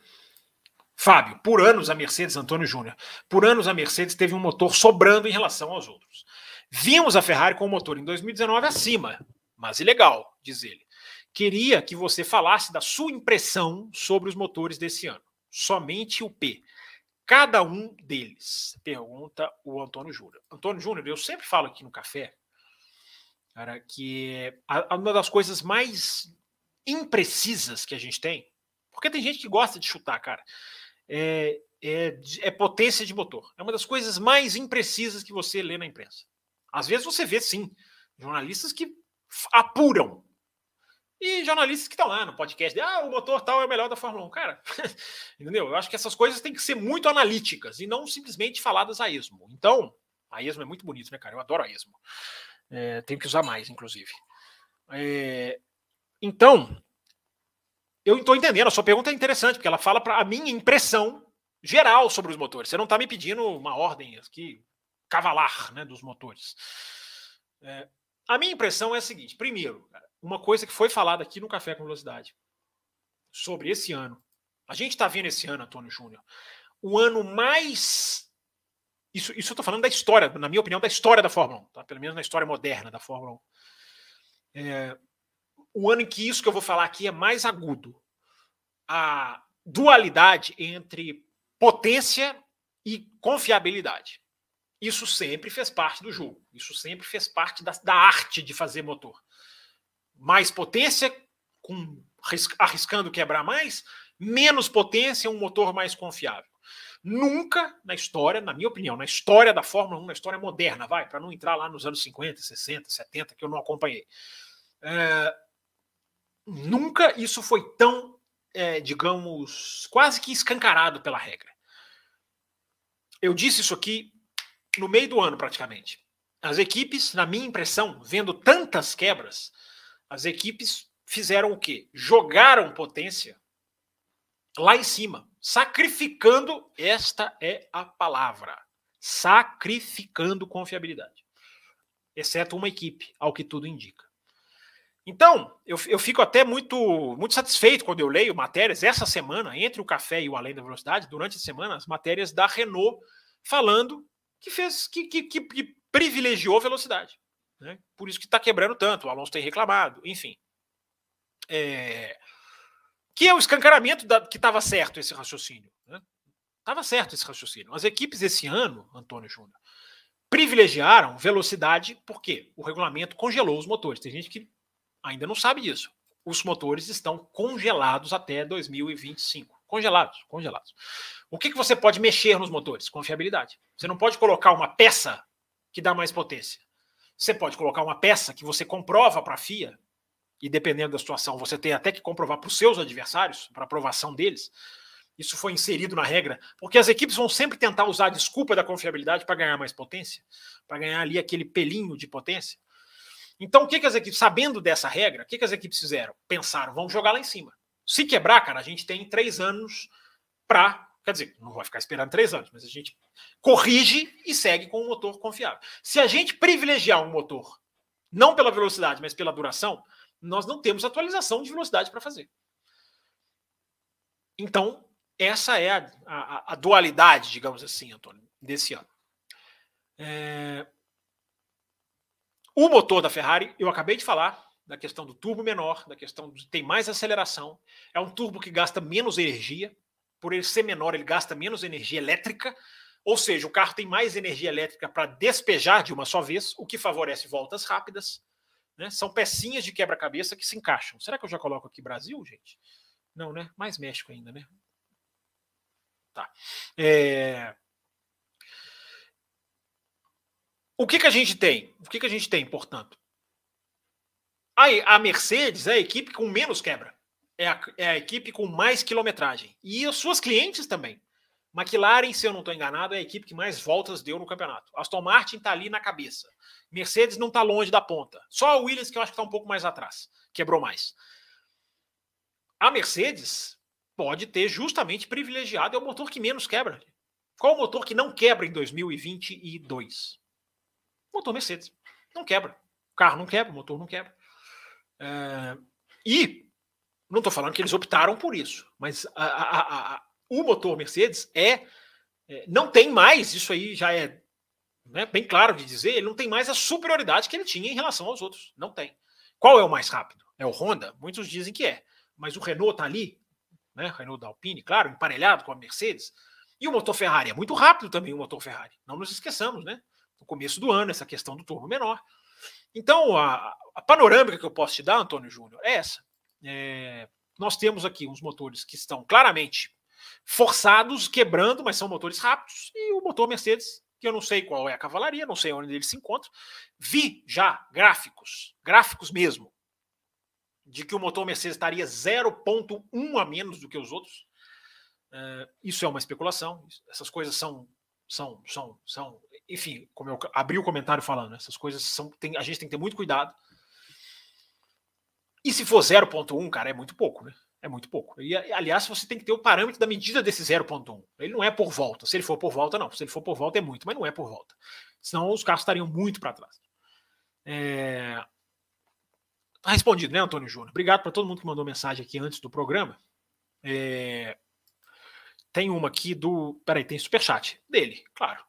Fábio, por anos a Mercedes, Antônio Júnior, por anos a Mercedes teve um motor sobrando em relação aos outros. Vimos a Ferrari com o motor em 2019 acima, mas ilegal, diz ele queria que você falasse da sua impressão sobre os motores desse ano. Somente o P. cada um deles? Pergunta o Antônio Júnior. Antônio Júnior, eu sempre falo aqui no café, cara, que uma das coisas mais imprecisas que a gente tem, porque tem gente que gosta de chutar, cara, é, é, é potência de motor. É uma das coisas mais imprecisas que você lê na imprensa. Às vezes você vê, sim, jornalistas que apuram. E jornalistas que estão lá no podcast, de, ah, o motor tal é o melhor da Fórmula 1. Cara, entendeu? Eu acho que essas coisas têm que ser muito analíticas e não simplesmente faladas a esmo. Então, a esmo é muito bonito, né, cara? Eu adoro a esmo. É, tenho que usar mais, inclusive. É, então, eu estou entendendo. A sua pergunta é interessante, porque ela fala para a minha impressão geral sobre os motores. Você não está me pedindo uma ordem aqui, cavalar, né, dos motores. É, a minha impressão é a seguinte: primeiro, uma coisa que foi falada aqui no Café com Velocidade sobre esse ano. A gente está vendo esse ano, Antônio Júnior, o ano mais. Isso, isso eu estou falando da história, na minha opinião, da história da Fórmula 1, tá? pelo menos na história moderna da Fórmula 1. É, o ano em que isso que eu vou falar aqui é mais agudo. A dualidade entre potência e confiabilidade. Isso sempre fez parte do jogo. Isso sempre fez parte da, da arte de fazer motor. Mais potência, com, arriscando quebrar mais, menos potência, um motor mais confiável. Nunca na história, na minha opinião, na história da Fórmula 1, na história moderna, vai, para não entrar lá nos anos 50, 60, 70, que eu não acompanhei. É, nunca isso foi tão, é, digamos, quase que escancarado pela regra. Eu disse isso aqui no meio do ano, praticamente. As equipes, na minha impressão, vendo tantas quebras, as equipes fizeram o quê? Jogaram potência lá em cima, sacrificando esta é a palavra sacrificando confiabilidade. Exceto uma equipe, ao que tudo indica. Então, eu, eu fico até muito, muito satisfeito quando eu leio matérias essa semana, entre o café e o Além da Velocidade, durante a semana, as matérias da Renault falando que fez que, que, que, privilegiou velocidade. Né? Por isso que está quebrando tanto. O Alonso tem reclamado, enfim. É... Que é o escancaramento da... que estava certo esse raciocínio. Estava né? certo esse raciocínio. As equipes esse ano, Antônio Júnior, privilegiaram velocidade porque o regulamento congelou os motores. Tem gente que ainda não sabe disso. Os motores estão congelados até 2025. Congelados, congelados. O que, que você pode mexer nos motores? Confiabilidade. Você não pode colocar uma peça que dá mais potência. Você pode colocar uma peça que você comprova para a FIA, e dependendo da situação, você tem até que comprovar para os seus adversários, para aprovação deles. Isso foi inserido na regra, porque as equipes vão sempre tentar usar a desculpa da confiabilidade para ganhar mais potência, para ganhar ali aquele pelinho de potência. Então, o que, que as equipes, sabendo dessa regra, o que, que as equipes fizeram? Pensaram, vamos jogar lá em cima. Se quebrar, cara, a gente tem três anos para. Quer dizer, não vai ficar esperando três anos, mas a gente corrige e segue com um motor confiável. Se a gente privilegiar um motor, não pela velocidade, mas pela duração, nós não temos atualização de velocidade para fazer. Então, essa é a, a, a, dualidade, digamos assim, Antônio, desse ano. É... O motor da Ferrari, eu acabei de falar, da questão do turbo menor, da questão de tem mais aceleração. É um turbo que gasta menos energia. Por ele ser menor, ele gasta menos energia elétrica. Ou seja, o carro tem mais energia elétrica para despejar de uma só vez, o que favorece voltas rápidas. Né? São pecinhas de quebra-cabeça que se encaixam. Será que eu já coloco aqui Brasil, gente? Não, né? Mais México ainda, né? Tá. É... O que, que a gente tem? O que, que a gente tem, portanto? A, a Mercedes é a equipe com menos quebra. É a, é a equipe com mais quilometragem. E as suas clientes também. McLaren, se eu não estou enganado, é a equipe que mais voltas deu no campeonato. Aston Martin está ali na cabeça. Mercedes não está longe da ponta. Só a Williams que eu acho que está um pouco mais atrás. Quebrou mais. A Mercedes pode ter justamente privilegiado é o motor que menos quebra. Qual o motor que não quebra em 2022? O motor Mercedes. Não quebra. O carro não quebra, o motor não quebra. É, e não estou falando que eles optaram por isso, mas a, a, a, o motor Mercedes é, é, não tem mais, isso aí já é né, bem claro de dizer, ele não tem mais a superioridade que ele tinha em relação aos outros. Não tem. Qual é o mais rápido? É o Honda? Muitos dizem que é. Mas o Renault está ali, né? Renault da Alpine, claro, emparelhado com a Mercedes. E o motor Ferrari é muito rápido também, o motor Ferrari. Não nos esqueçamos, né? No começo do ano, essa questão do turbo menor. Então, a, a panorâmica que eu posso te dar, Antônio Júnior, é essa. É, nós temos aqui uns motores que estão claramente forçados, quebrando, mas são motores rápidos, e o motor Mercedes, que eu não sei qual é a cavalaria, não sei onde ele se encontra. Vi já gráficos, gráficos mesmo, de que o motor Mercedes estaria 0,1 a menos do que os outros. Uh, isso é uma especulação. Essas coisas são, são, são, são, enfim, como eu abri o comentário falando, essas coisas são, tem, a gente tem que ter muito cuidado. E se for 0,1, cara, é muito pouco, né? É muito pouco. E, aliás, você tem que ter o parâmetro da medida desse 0,1. Ele não é por volta. Se ele for por volta, não. Se ele for por volta, é muito, mas não é por volta. Senão os carros estariam muito para trás. É... Tá respondido, né, Antônio Júnior? Obrigado para todo mundo que mandou mensagem aqui antes do programa. É... Tem uma aqui do. Peraí, tem superchat dele, claro.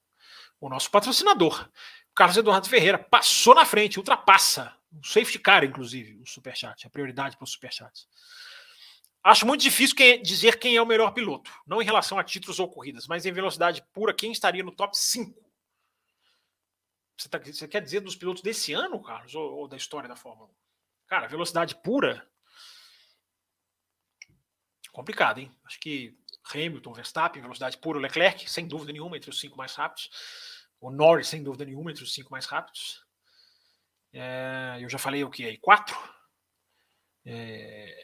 O nosso patrocinador. Carlos Eduardo Ferreira passou na frente, ultrapassa. O safety car, inclusive, o superchat, a prioridade para os superchats. Acho muito difícil quem, dizer quem é o melhor piloto, não em relação a títulos ou corridas, mas em velocidade pura, quem estaria no top 5? Você, tá, você quer dizer dos pilotos desse ano, Carlos, ou, ou da história da Fórmula 1? Cara, velocidade pura. Complicado, hein? Acho que Hamilton, Verstappen, velocidade pura, Leclerc, sem dúvida nenhuma, entre os cinco mais rápidos. O Norris, sem dúvida nenhuma, entre os cinco mais rápidos. É, eu já falei o que aí? Quatro? É,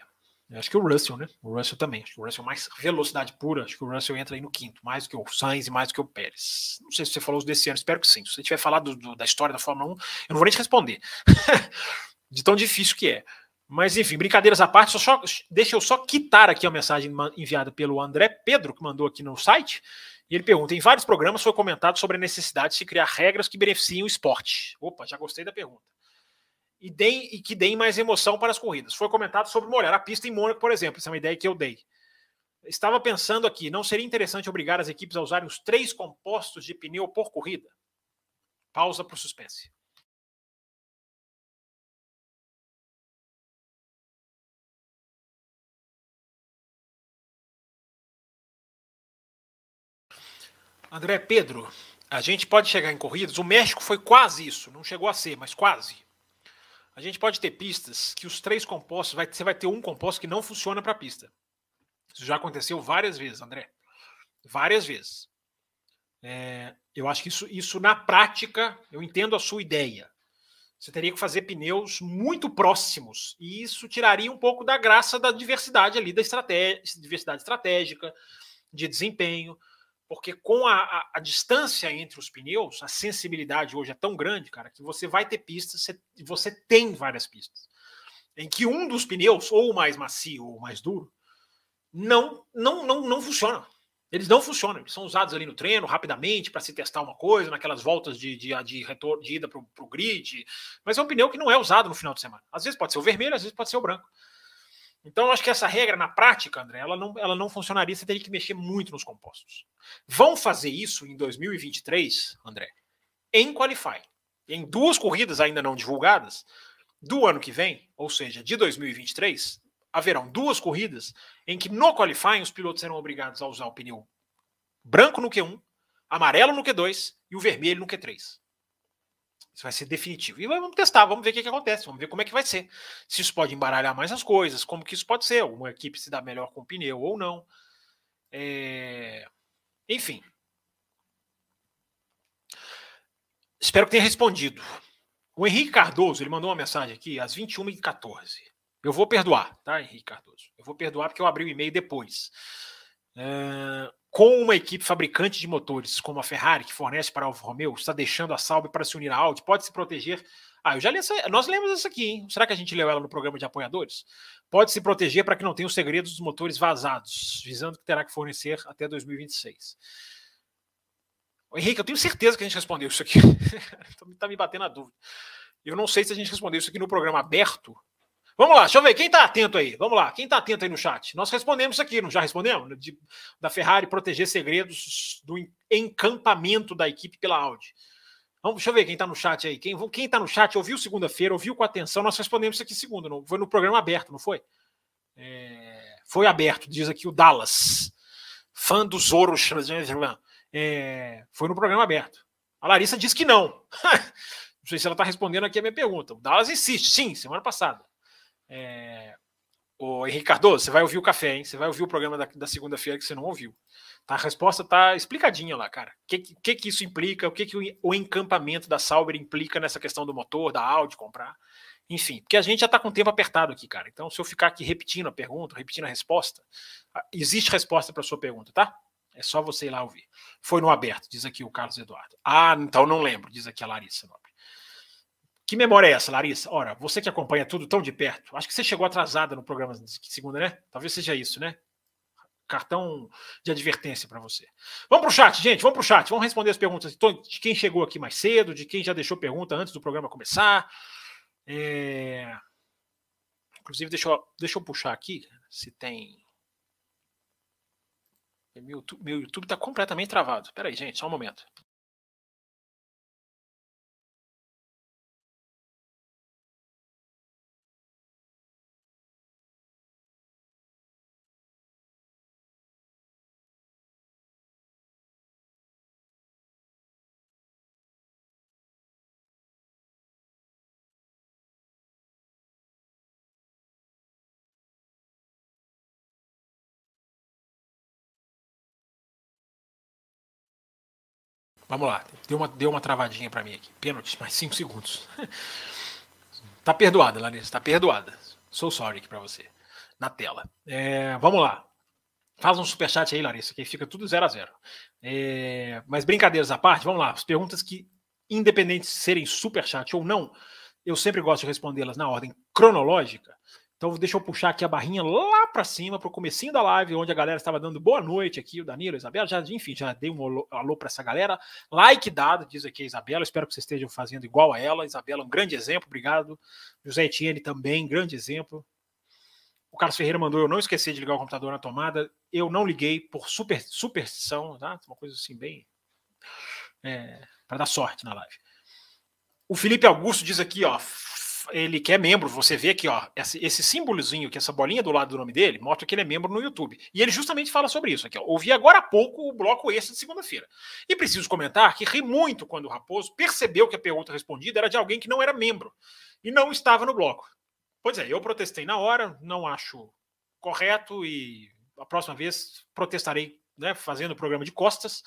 Acho que o Russell, né? O Russell também. Acho que o Russell mais velocidade pura. Acho que o Russell entra aí no quinto, mais do que o Sainz e mais do que o Pérez. Não sei se você falou desse ano, espero que sim. Se você tiver falado do, da história da Fórmula 1, eu não vou nem te responder. de tão difícil que é. Mas enfim, brincadeiras à parte, só, deixa eu só quitar aqui a mensagem enviada pelo André Pedro, que mandou aqui no site. E ele pergunta: em vários programas foi comentado sobre a necessidade de se criar regras que beneficiem o esporte. Opa, já gostei da pergunta e, deem, e que deem mais emoção para as corridas. Foi comentado sobre molhar a pista em Mônaco, por exemplo. Essa é uma ideia que eu dei. Estava pensando aqui, não seria interessante obrigar as equipes a usarem os três compostos de pneu por corrida? Pausa para o suspense. André Pedro, a gente pode chegar em corridas. O México foi quase isso, não chegou a ser, mas quase. A gente pode ter pistas que os três compostos, vai, você vai ter um composto que não funciona para a pista. Isso já aconteceu várias vezes, André. Várias vezes. É, eu acho que isso, isso, na prática, eu entendo a sua ideia. Você teria que fazer pneus muito próximos. E isso tiraria um pouco da graça da diversidade ali, da estratégia, diversidade estratégica, de desempenho. Porque com a, a, a, distância entre os pneus, a sensibilidade hoje é tão grande, cara, que você vai ter pistas, você, você tem várias pistas, em que um dos pneus, ou mais macio ou mais duro, não, não, não, não funciona. Eles não funcionam, eles são usados ali no treino rapidamente para se testar uma coisa, naquelas voltas de, de, de, de ida para o grid, mas é um pneu que não é usado no final de semana. Às vezes pode ser o vermelho, às vezes pode ser o branco. Então, acho que essa regra, na prática, André, ela não, ela não funcionaria, você teria que mexer muito nos compostos. Vão fazer isso em 2023, André, em Qualify. Em duas corridas ainda não divulgadas, do ano que vem, ou seja, de 2023, haverão duas corridas em que no Qualifying os pilotos serão obrigados a usar o pneu branco no Q1, amarelo no Q2 e o vermelho no Q3. Isso vai ser definitivo. E vamos testar, vamos ver o que, que, acontece, vamos ver como é que vai ser. Se isso pode embaralhar mais as coisas, como que isso pode ser, uma equipe se dá melhor com pneu ou não. É... Enfim. Espero que tenha respondido. O Henrique Cardoso, ele mandou uma mensagem aqui às 21h14. Eu vou perdoar, tá, Henrique Cardoso? Eu vou perdoar porque eu abri o e-mail depois. É com uma equipe fabricante de motores como a Ferrari, que fornece para a Alfa Romeo, está deixando a Sauber para se unir à Audi, pode se proteger. Ah, eu já li essa, nós lemos essa aqui, hein? Será que a gente leu ela no programa de apoiadores? Pode se proteger para que não tenha os segredos dos motores vazados, visando que terá que fornecer até 2026. Henrique, eu tenho certeza que a gente respondeu isso aqui. Está me batendo a dúvida. Eu não sei se a gente respondeu isso aqui no programa aberto Vamos lá, deixa eu ver. Quem está atento aí? Vamos lá. Quem está atento aí no chat? Nós respondemos isso aqui, não já respondemos? De, da Ferrari proteger segredos do encampamento da equipe pela Audi. Vamos, deixa eu ver quem está no chat aí. Quem está no chat ouviu segunda-feira, ouviu com atenção. Nós respondemos isso aqui segunda. Não, foi no programa aberto, não foi? É, foi aberto, diz aqui o Dallas. fã do Zoro, é, foi no programa aberto. A Larissa disse que não. não sei se ela está respondendo aqui a minha pergunta. O Dallas insiste, sim, semana passada. É, o Henrique Cardoso, você vai ouvir o café, hein? Você vai ouvir o programa da, da segunda-feira que você não ouviu. Tá, a resposta tá explicadinha lá, cara. O que, que, que isso implica? O que, que o, o encampamento da Sauber implica nessa questão do motor, da Audi comprar? Enfim, porque a gente já está com o tempo apertado aqui, cara. Então, se eu ficar aqui repetindo a pergunta, repetindo a resposta, existe resposta para sua pergunta, tá? É só você ir lá ouvir. Foi no aberto, diz aqui o Carlos Eduardo. Ah, então não lembro, diz aqui a Larissa Nobre. Que memória é essa, Larissa? Ora, você que acompanha tudo tão de perto, acho que você chegou atrasada no programa de segunda, né? Talvez seja isso, né? Cartão de advertência para você. Vamos para o chat, gente. Vamos para o chat. Vamos responder as perguntas de quem chegou aqui mais cedo, de quem já deixou pergunta antes do programa começar. É... Inclusive, deixa eu, deixa eu puxar aqui se tem. Meu YouTube está completamente travado. Espera aí, gente, só um momento. Vamos lá. Deu uma, deu uma travadinha para mim aqui. Pênalti, mais 5 segundos. tá perdoada, Larissa. Tá perdoada. Sou sorry aqui para você. Na tela. É, vamos lá. Faz um superchat aí, Larissa, que fica tudo 0 a 0 é, Mas brincadeiras à parte, vamos lá. As perguntas que, independente de serem superchat ou não, eu sempre gosto de respondê-las na ordem cronológica. Então deixa eu puxar aqui a barrinha lá para cima, para o comecinho da live, onde a galera estava dando boa noite aqui, o Danilo, a Isabela, já, enfim, já dei um alô para essa galera. Like dado, diz aqui a Isabela, espero que vocês estejam fazendo igual a ela. Isabela, um grande exemplo, obrigado. José Etienne também, grande exemplo. O Carlos Ferreira mandou eu não esquecer de ligar o computador na tomada. Eu não liguei por super, superstição, tá? Uma coisa assim, bem. É, para dar sorte na live. O Felipe Augusto diz aqui, ó, ele que é membro, você vê aqui, ó, esse, esse símbolozinho, que essa bolinha do lado do nome dele, mostra que ele é membro no YouTube. E ele justamente fala sobre isso aqui, ó. Ouvi agora há pouco o bloco esse de segunda-feira. E preciso comentar que ri muito quando o Raposo percebeu que a pergunta respondida era de alguém que não era membro e não estava no bloco. Pois é, eu protestei na hora, não acho correto e a próxima vez protestarei, né, fazendo o programa de costas.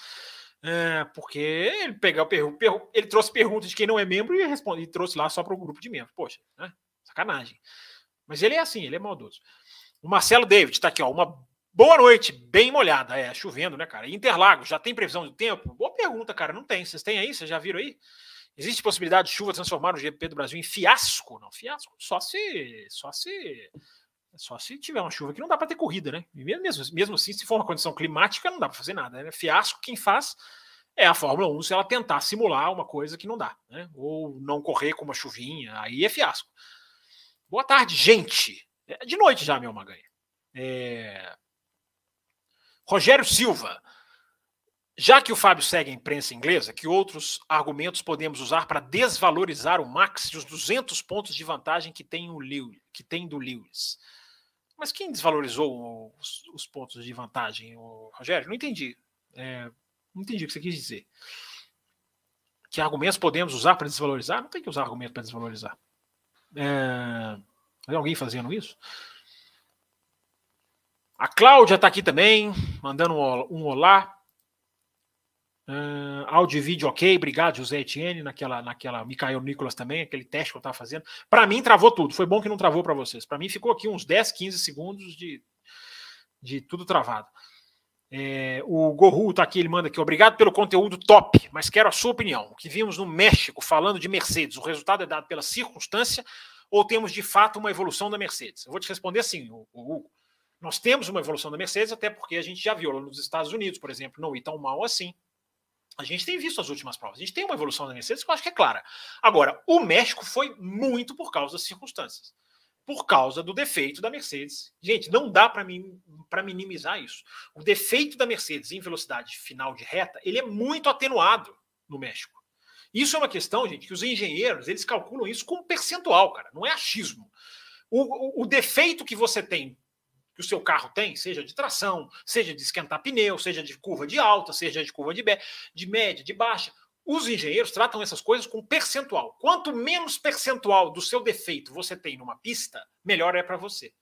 É, porque ele pegou, pergu, ele trouxe perguntas de quem não é membro e, responde, e trouxe lá só para o grupo de membros. Poxa, né? sacanagem. Mas ele é assim, ele é maldoso. O Marcelo David está aqui, ó, uma boa noite, bem molhada. É, chovendo, né, cara? Interlagos, já tem previsão do tempo? Boa pergunta, cara, não tem. Vocês têm aí? Vocês já viram aí? Existe possibilidade de chuva transformar o GP do Brasil em fiasco? Não, fiasco só se. Só se. Só se tiver uma chuva que não dá para ter corrida, né? E mesmo, mesmo assim, se for uma condição climática, não dá para fazer nada. Né? Fiasco, quem faz é a Fórmula 1 se ela tentar simular uma coisa que não dá, né? Ou não correr com uma chuvinha, aí é fiasco. Boa tarde, gente. É de noite já, meu Maganha. É... Rogério Silva. Já que o Fábio segue a imprensa inglesa, que outros argumentos podemos usar para desvalorizar o Max e os 200 pontos de vantagem que tem, o Lewis, que tem do Lewis? Mas quem desvalorizou os, os pontos de vantagem, o Rogério? Não entendi. É, não entendi o que você quis dizer. Que argumentos podemos usar para desvalorizar? Não tem que usar argumento para desvalorizar. É, tem alguém fazendo isso? A Cláudia está aqui também, mandando um, um olá. Uh, áudio e vídeo ok, obrigado, José Etienne, naquela, naquela Micael Nicolas também, aquele teste que eu estava fazendo. Para mim, travou tudo. Foi bom que não travou para vocês. Para mim, ficou aqui uns 10, 15 segundos de, de tudo travado. É, o Gorru está aqui, ele manda aqui. Obrigado pelo conteúdo top, mas quero a sua opinião. O que vimos no México falando de Mercedes, o resultado é dado pela circunstância ou temos de fato uma evolução da Mercedes? Eu vou te responder assim, o, o, Nós temos uma evolução da Mercedes, até porque a gente já viu lá nos Estados Unidos, por exemplo, não ir tão mal assim. A gente tem visto as últimas provas. A gente tem uma evolução da Mercedes que eu acho que é clara. Agora, o México foi muito por causa das circunstâncias. Por causa do defeito da Mercedes. Gente, não dá para minimizar isso. O defeito da Mercedes em velocidade final de reta, ele é muito atenuado no México. Isso é uma questão, gente, que os engenheiros, eles calculam isso com percentual, cara, não é achismo. O, o, o defeito que você tem que o seu carro tem, seja de tração, seja de esquentar pneu, seja de curva de alta, seja de curva de, de média, de baixa. Os engenheiros tratam essas coisas com percentual. Quanto menos percentual do seu defeito você tem numa pista, melhor é para você.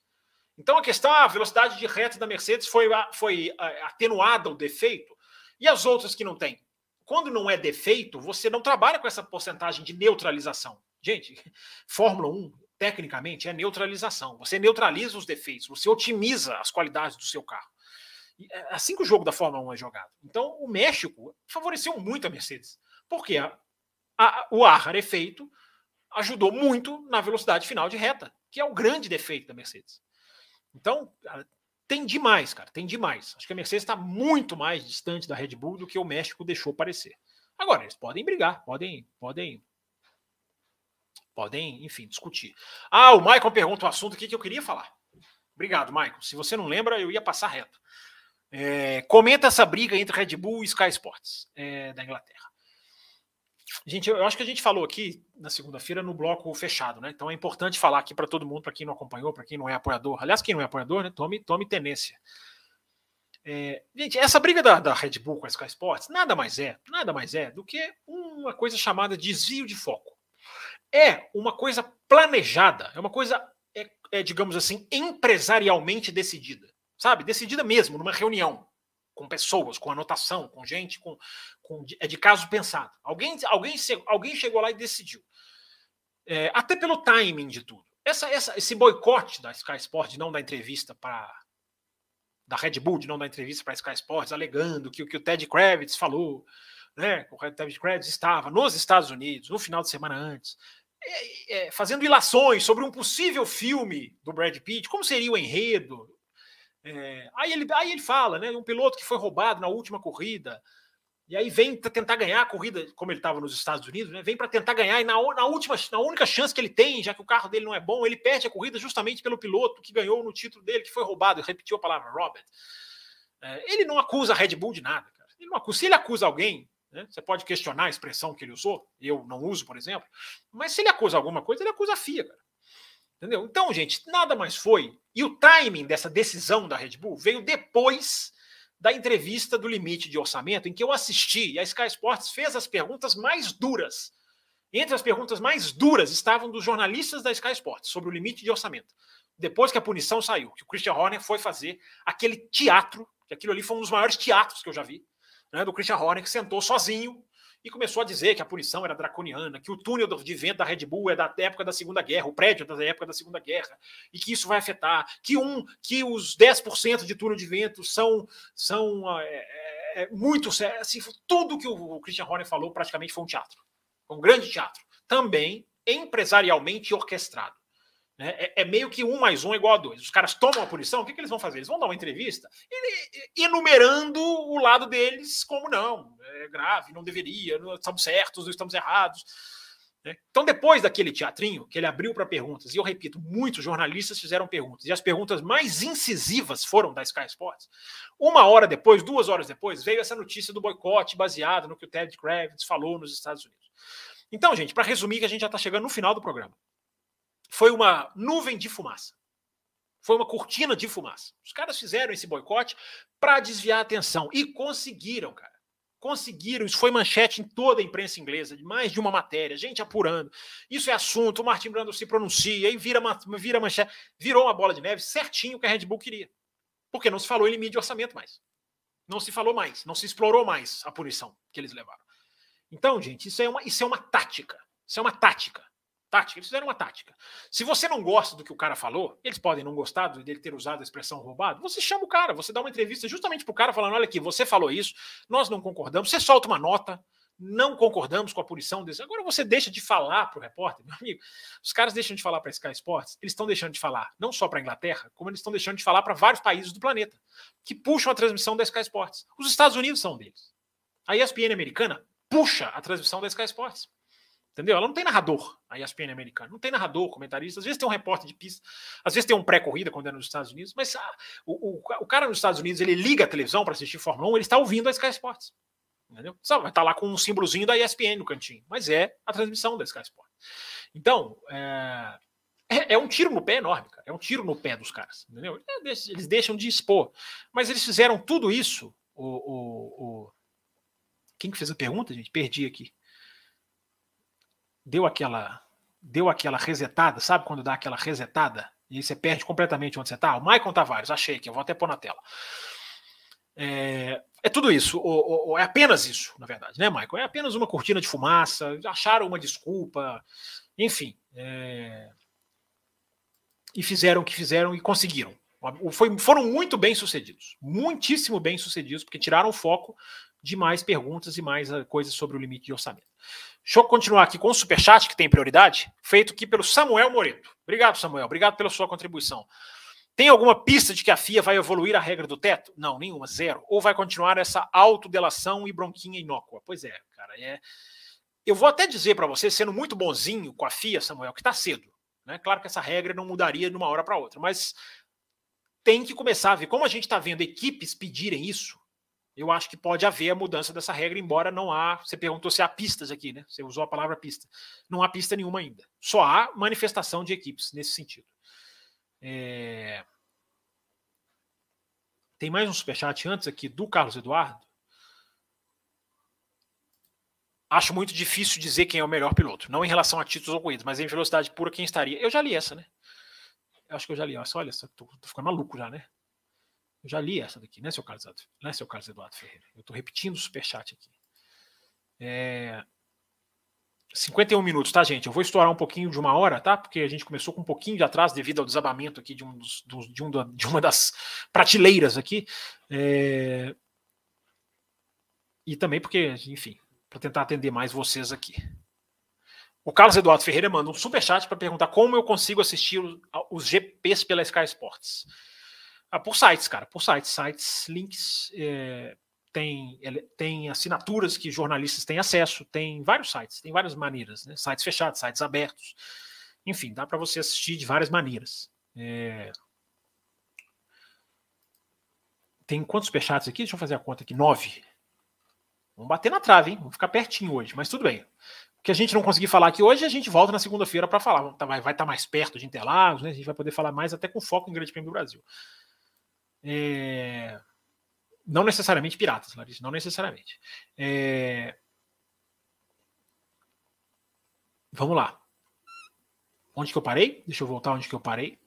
Então a questão, a velocidade de reta da Mercedes foi, foi atenuada o defeito, e as outras que não tem? Quando não é defeito, você não trabalha com essa porcentagem de neutralização. Gente, Fórmula 1, tecnicamente, é neutralização. Você neutraliza os defeitos, você otimiza as qualidades do seu carro. É assim que o jogo da Fórmula 1 é jogado. Então, o México favoreceu muito a Mercedes. Porque a, a, o ar rarefeito ajudou muito na velocidade final de reta, que é o grande defeito da Mercedes. Então, tem demais, cara, tem demais. Acho que a Mercedes está muito mais distante da Red Bull do que o México deixou parecer. Agora, eles podem brigar, podem, podem, podem, enfim, discutir. Ah, o Michael pergunta o assunto aqui que eu queria falar. Obrigado, Michael. Se você não lembra, eu ia passar reto. É, comenta essa briga entre Red Bull e Sky Sports é, da Inglaterra. Gente, eu acho que a gente falou aqui na segunda-feira no bloco fechado, né? Então é importante falar aqui para todo mundo, para quem não acompanhou, para quem não é apoiador. Aliás, quem não é apoiador, né? Tome, tome tenência. É, gente, essa briga da, da, Red Bull com a Sky Sports nada mais é, nada mais é do que uma coisa chamada desvio de foco. É uma coisa planejada, é uma coisa, é, é digamos assim, empresarialmente decidida, sabe? Decidida mesmo, numa reunião com pessoas, com anotação, com gente, com, com é de caso pensado. Alguém, alguém, alguém chegou lá e decidiu. É, até pelo timing de tudo. Essa, essa, esse boicote da Sky Sports não dar entrevista para da Red Bull de não dar entrevista para a Sky Sports, alegando que o que o Ted Kravitz falou, né, o Ted Kravitz estava nos Estados Unidos no final de semana antes, é, é, fazendo ilações sobre um possível filme do Brad Pitt, como seria o enredo, é, aí, ele, aí ele fala, né? Um piloto que foi roubado na última corrida, e aí vem tentar ganhar a corrida, como ele estava nos Estados Unidos, né? Vem para tentar ganhar, e na, na, última, na única chance que ele tem, já que o carro dele não é bom, ele perde a corrida justamente pelo piloto que ganhou no título dele, que foi roubado, repetiu a palavra Robert. É, ele não acusa a Red Bull de nada, cara. Ele não acusa, se ele acusa alguém, né? Você pode questionar a expressão que ele usou, eu não uso, por exemplo, mas se ele acusa alguma coisa, ele acusa a FIA, cara. Entendeu? Então, gente, nada mais foi. E o timing dessa decisão da Red Bull veio depois da entrevista do limite de orçamento, em que eu assisti e a Sky Sports fez as perguntas mais duras. Entre as perguntas mais duras estavam dos jornalistas da Sky Sports sobre o limite de orçamento. Depois que a punição saiu, que o Christian Horner foi fazer aquele teatro, que aquilo ali foi um dos maiores teatros que eu já vi, né, do Christian Horner, que sentou sozinho e começou a dizer que a punição era draconiana, que o túnel de vento da Red Bull é da época da Segunda Guerra, o prédio é da época da Segunda Guerra, e que isso vai afetar, que um que os 10% de túnel de vento são são é, é, é muito assim, tudo que o Christian Horner falou praticamente foi um teatro, um grande teatro, também empresarialmente orquestrado. Né? É, é, meio que um mais um é igual a dois. Os caras tomam a punição, o que, que eles vão fazer? Eles vão dar uma entrevista enumerando o lado deles como não, é grave, não deveria, não estamos certos, não estamos errados. Né? Então, depois daquele teatrinho que ele abriu para perguntas, e eu repito, muitos jornalistas fizeram perguntas, e as perguntas mais incisivas foram da Sky Sports. Uma hora depois, duas horas depois, veio essa notícia do boicote baseado no que o Ted Kravitz falou nos Estados Unidos. Então, gente, para resumir, que a gente já está chegando no final do programa foi uma nuvem de fumaça. Foi uma cortina de fumaça. Os caras fizeram esse boicote para desviar a atenção e conseguiram, cara. Conseguiram, isso foi manchete em toda a imprensa inglesa, de mais de uma matéria, gente apurando. Isso é assunto, o Martin Brando se pronuncia, e vira, vira manchete, virou uma bola de neve certinho que a Red Bull queria. Porque não se falou em limite de orçamento mais. Não se falou mais, não se explorou mais a punição que eles levaram. Então, gente, isso é uma, isso é uma tática. Isso é uma tática. Tática, eles fizeram uma tática. Se você não gosta do que o cara falou, eles podem não gostar dele ter usado a expressão roubado, você chama o cara, você dá uma entrevista justamente pro cara falando: olha aqui, você falou isso, nós não concordamos, você solta uma nota, não concordamos com a punição desse. Agora você deixa de falar para o repórter, meu amigo. Os caras deixam de falar para Sky Sports, eles estão deixando de falar não só para Inglaterra, como eles estão deixando de falar para vários países do planeta que puxam a transmissão da Sky Sports. Os Estados Unidos são um deles. A ESPN americana puxa a transmissão da Sky Sports. Entendeu? Ela não tem narrador, a ESPN americana. Não tem narrador, comentarista. Às vezes tem um repórter de pista, às vezes tem um pré-corrida quando é nos Estados Unidos, mas ah, o, o, o, cara nos Estados Unidos ele liga a televisão para assistir Fórmula 1, ele está ouvindo a Sky Sports. Entendeu? Só vai estar tá lá com um símbolozinho da ESPN no cantinho, mas é a transmissão da Sky Sports. Então, é, é, é, um tiro no pé enorme, cara. É um tiro no pé dos caras, entendeu? Eles deixam de expor. Mas eles fizeram tudo isso. O, o, o... Quem que fez a pergunta, gente? Perdi aqui. Deu aquela. Deu aquela resetada, sabe quando dá aquela resetada? E você perde completamente onde você está? O Maicon Tavares, achei que eu vou até pôr na tela. É, é tudo isso, ou, ou, é apenas isso, na verdade, né, Michael? É apenas uma cortina de fumaça, acharam uma desculpa, enfim. É... E fizeram o que fizeram e conseguiram. Foi, foram muito bem sucedidos, muitíssimo bem sucedidos, porque tiraram o foco de mais perguntas e mais ah, coisas sobre o limite de orçamento. Deixa eu continuar aqui com o superchat, que tem prioridade, feito aqui pelo Samuel Moreto. Obrigado, Samuel. Obrigado pela sua contribuição. Tem alguma pista de que a FIA vai evoluir a regra do teto? Não, nenhuma, zero. Ou vai continuar essa autodelação e bronquinha inócua? Pois é, cara. É... Eu vou até dizer para você, sendo muito bonzinho com a FIA, Samuel, que está cedo. Né? Claro que essa regra não mudaria de uma hora para outra, mas tem que começar a ver. Como a gente está vendo equipes pedirem isso, eu acho que pode haver a mudança dessa regra, embora não há. Você perguntou se há pistas aqui, né? Você usou a palavra pista. Não há pista nenhuma ainda. Só há manifestação de equipes nesse sentido. É... Tem mais um superchat antes aqui do Carlos Eduardo. Acho muito difícil dizer quem é o melhor piloto. Não em relação a títulos ou corridas, mas em velocidade pura quem estaria. Eu já li essa, né? Eu acho que eu já li. Olha, olha tô, tô ficando maluco já, né? Já li essa daqui, né, seu Carlos, né, seu Carlos Eduardo Ferreira? Eu estou repetindo o superchat aqui. É, 51 minutos, tá, gente? Eu vou estourar um pouquinho de uma hora, tá? Porque a gente começou com um pouquinho de atraso devido ao desabamento aqui de, um dos, de, um, de uma das prateleiras aqui. É... E também porque, enfim, para tentar atender mais vocês aqui. O Carlos Eduardo Ferreira manda um superchat para perguntar como eu consigo assistir os GPs pela Sky Sports. Ah, por sites, cara, por sites, sites, links. É tem, tem assinaturas que jornalistas têm acesso, tem vários sites, tem várias maneiras, né? sites fechados, sites abertos, enfim, dá para você assistir de várias maneiras. É... Tem quantos superchats aqui? Deixa eu fazer a conta aqui. Nove. Vamos bater na trave, hein? Vamos ficar pertinho hoje, mas tudo bem. O que a gente não conseguir falar aqui hoje, a gente volta na segunda-feira para falar. Tá, vai estar tá mais perto de Interlagos, né? A gente vai poder falar mais até com foco em Grande Prêmio do Brasil. É... Não necessariamente piratas, Larissa, não necessariamente. É... Vamos lá. Onde que eu parei? Deixa eu voltar onde que eu parei.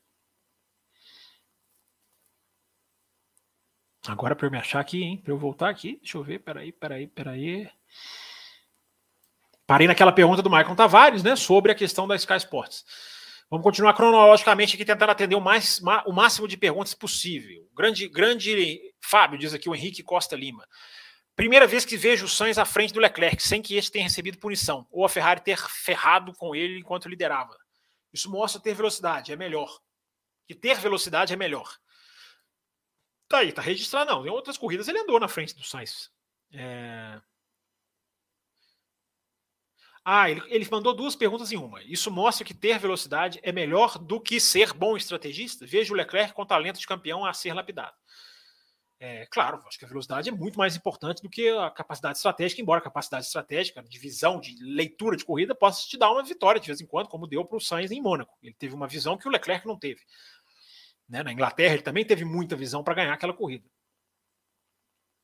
Agora para eu me achar aqui, hein? Para eu voltar aqui. Deixa eu ver. Peraí, peraí, peraí. Parei naquela pergunta do Michael Tavares, né? Sobre a questão da Sky Sports. Vamos continuar cronologicamente aqui, tentando atender o, mais, o máximo de perguntas possível. Grande, grande Fábio, diz aqui o Henrique Costa Lima. Primeira vez que vejo o Sainz à frente do Leclerc, sem que este tenha recebido punição, ou a Ferrari ter ferrado com ele enquanto liderava. Isso mostra ter velocidade, é melhor. Que ter velocidade é melhor. Tá aí, tá registrado, não. Em outras corridas ele andou na frente do Sainz. É... Ah, ele, ele mandou duas perguntas em uma. Isso mostra que ter velocidade é melhor do que ser bom estrategista? Veja o Leclerc com talento de campeão a ser lapidado. É, claro, acho que a velocidade é muito mais importante do que a capacidade estratégica, embora a capacidade estratégica, de visão, de leitura de corrida, possa te dar uma vitória de vez em quando, como deu para o Sainz em Mônaco. Ele teve uma visão que o Leclerc não teve. Né? Na Inglaterra, ele também teve muita visão para ganhar aquela corrida.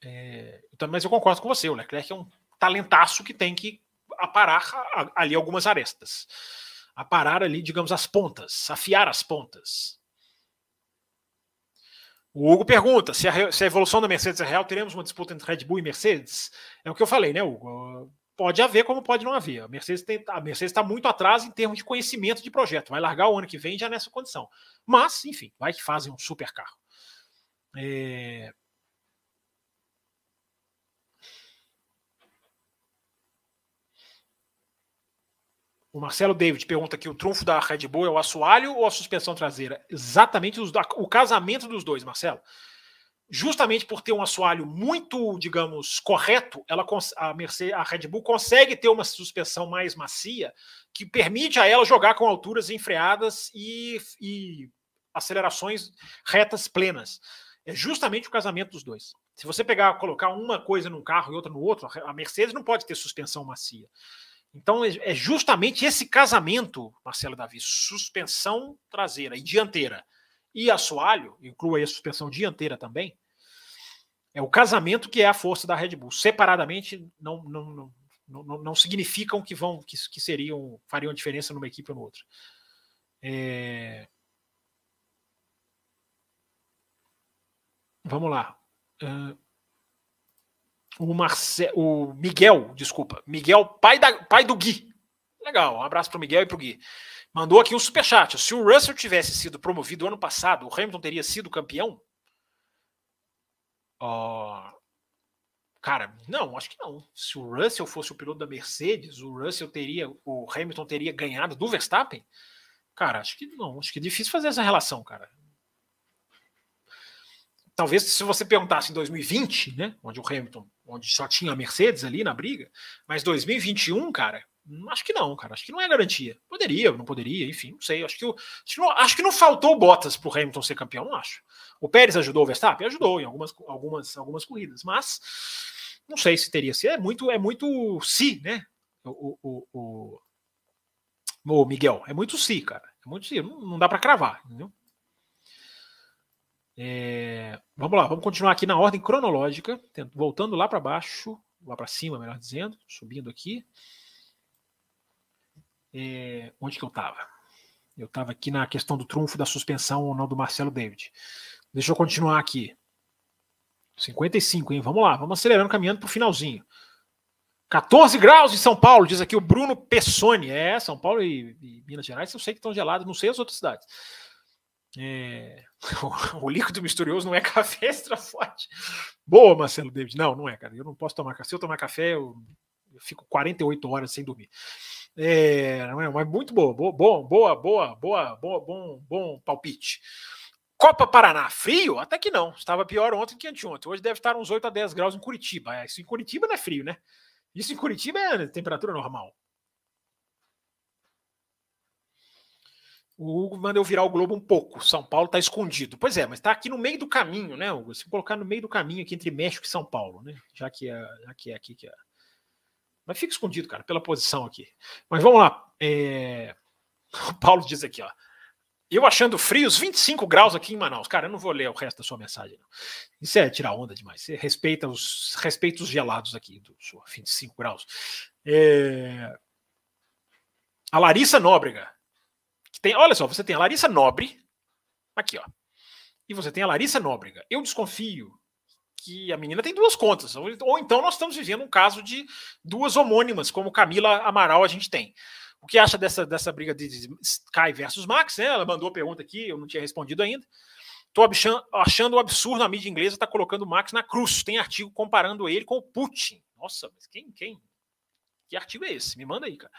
É, então, mas eu concordo com você, o Leclerc é um talentaço que tem que aparar ali algumas arestas. Aparar ali, digamos, as pontas, afiar as pontas. O Hugo pergunta se a, se a, evolução da Mercedes é real, teremos uma disputa entre Red Bull e Mercedes? É o que eu falei, né, Hugo? Pode haver, como pode não haver. A Mercedes está muito atrás em termos de conhecimento de projeto. Vai largar o ano que vem já nessa condição. Mas, enfim, vai que fazem um super carro. É, O Marcelo David pergunta aqui: o trunfo da Red Bull é o assoalho ou a suspensão traseira? Exatamente os, o casamento dos dois, Marcelo. Justamente por ter um assoalho muito, digamos, correto, ela, a, Mercedes, a Red Bull consegue ter uma suspensão mais macia que permite a ela jogar com alturas enfreadas e, e acelerações retas plenas. É justamente o casamento dos dois. Se você pegar, colocar uma coisa num carro e outra no outro, a Mercedes não pode ter suspensão macia. Então é, é justamente esse casamento, Marcelo Davi, suspensão traseira e dianteira e assoalho, inclua a suspensão dianteira também, é o casamento que é a força da Red Bull. Separadamente não, não, não, não, não significam que vão que, que seriam fariam diferença numa equipe ou noutra. É... Vamos lá. Uh, o, Marce... o Miguel, desculpa, Miguel, pai, da... pai do Gui. Legal, um abraço para o Miguel e para o Gui. Mandou aqui um superchat. Se o Russell tivesse sido promovido ano passado, o Hamilton teria sido campeão? Oh, cara, não, acho que não. Se o Russell fosse o piloto da Mercedes, o Russell teria, o Hamilton teria ganhado do Verstappen? Cara, acho que não. Acho que é difícil fazer essa relação, cara talvez se você perguntasse em 2020, né, onde o Hamilton, onde só tinha a Mercedes ali na briga, mas 2021, cara, acho que não, cara, acho que não é garantia. Poderia, não poderia, enfim, não sei. Acho que, acho que, não, acho que não faltou botas para o Hamilton ser campeão, não acho. O Pérez ajudou o Verstappen, ajudou em algumas, algumas, algumas corridas, mas não sei se teria. Se é muito, é muito si, né? O, o, o, o Miguel, é muito si, cara. É muito si, não, não dá para cravar, entendeu? É, vamos lá, vamos continuar aqui na ordem cronológica, voltando lá para baixo, lá para cima, melhor dizendo, subindo aqui. É, onde que eu estava? Eu estava aqui na questão do trunfo da suspensão ou não do Marcelo David. Deixa eu continuar aqui. 55, hein? Vamos lá, vamos acelerando, caminhando para o finalzinho. 14 graus em São Paulo, diz aqui o Bruno Pessoni. É, São Paulo e, e Minas Gerais eu sei que estão gelados, não sei as outras cidades. É... O, líquido misterioso não é café extra forte. Boa, Marcelo David. Não, não é, cara. Eu não posso tomar café. Se eu tomar café, eu, eu fico 48 horas sem dormir. É, não é, mas muito boa, boa, boa, boa, boa, boa, bom, bom palpite. Copa Paraná, frio? Até que não. Estava pior ontem que anteontem. Hoje deve estar uns 8 a 10 graus em Curitiba. É, isso em Curitiba não é frio, né? Isso em Curitiba é temperatura normal. O Hugo manda eu virar o globo um pouco. São Paulo está escondido. Pois é, mas está aqui no meio do caminho, né, Hugo? Se colocar no meio do caminho aqui entre México e São Paulo, né? Já que é, já que é aqui que é. Mas fica escondido, cara, pela posição aqui. Mas vamos lá. É... O Paulo diz aqui, ó. Eu achando frios 25 graus aqui em Manaus. Cara, eu não vou ler o resto da sua mensagem, não. Isso é tirar onda demais. Você respeita os, respeita os gelados aqui do sul, 25 graus. É... A Larissa Nóbrega tem, olha só, você tem a Larissa Nobre, aqui, ó. E você tem a Larissa Nóbrega. Eu desconfio que a menina tem duas contas. Ou, ou, então nós estamos vivendo um caso de duas homônimas, como Camila Amaral a gente tem. O que acha dessa, dessa briga de, Sky versus Max? Né? Ela mandou a pergunta aqui, eu não tinha respondido ainda. Estou achando um absurdo a mídia inglesa estar tá colocando o Max na cruz. Tem artigo comparando ele com o Putin. Nossa, mas quem, quem, que artigo é esse? Me manda aí, cara.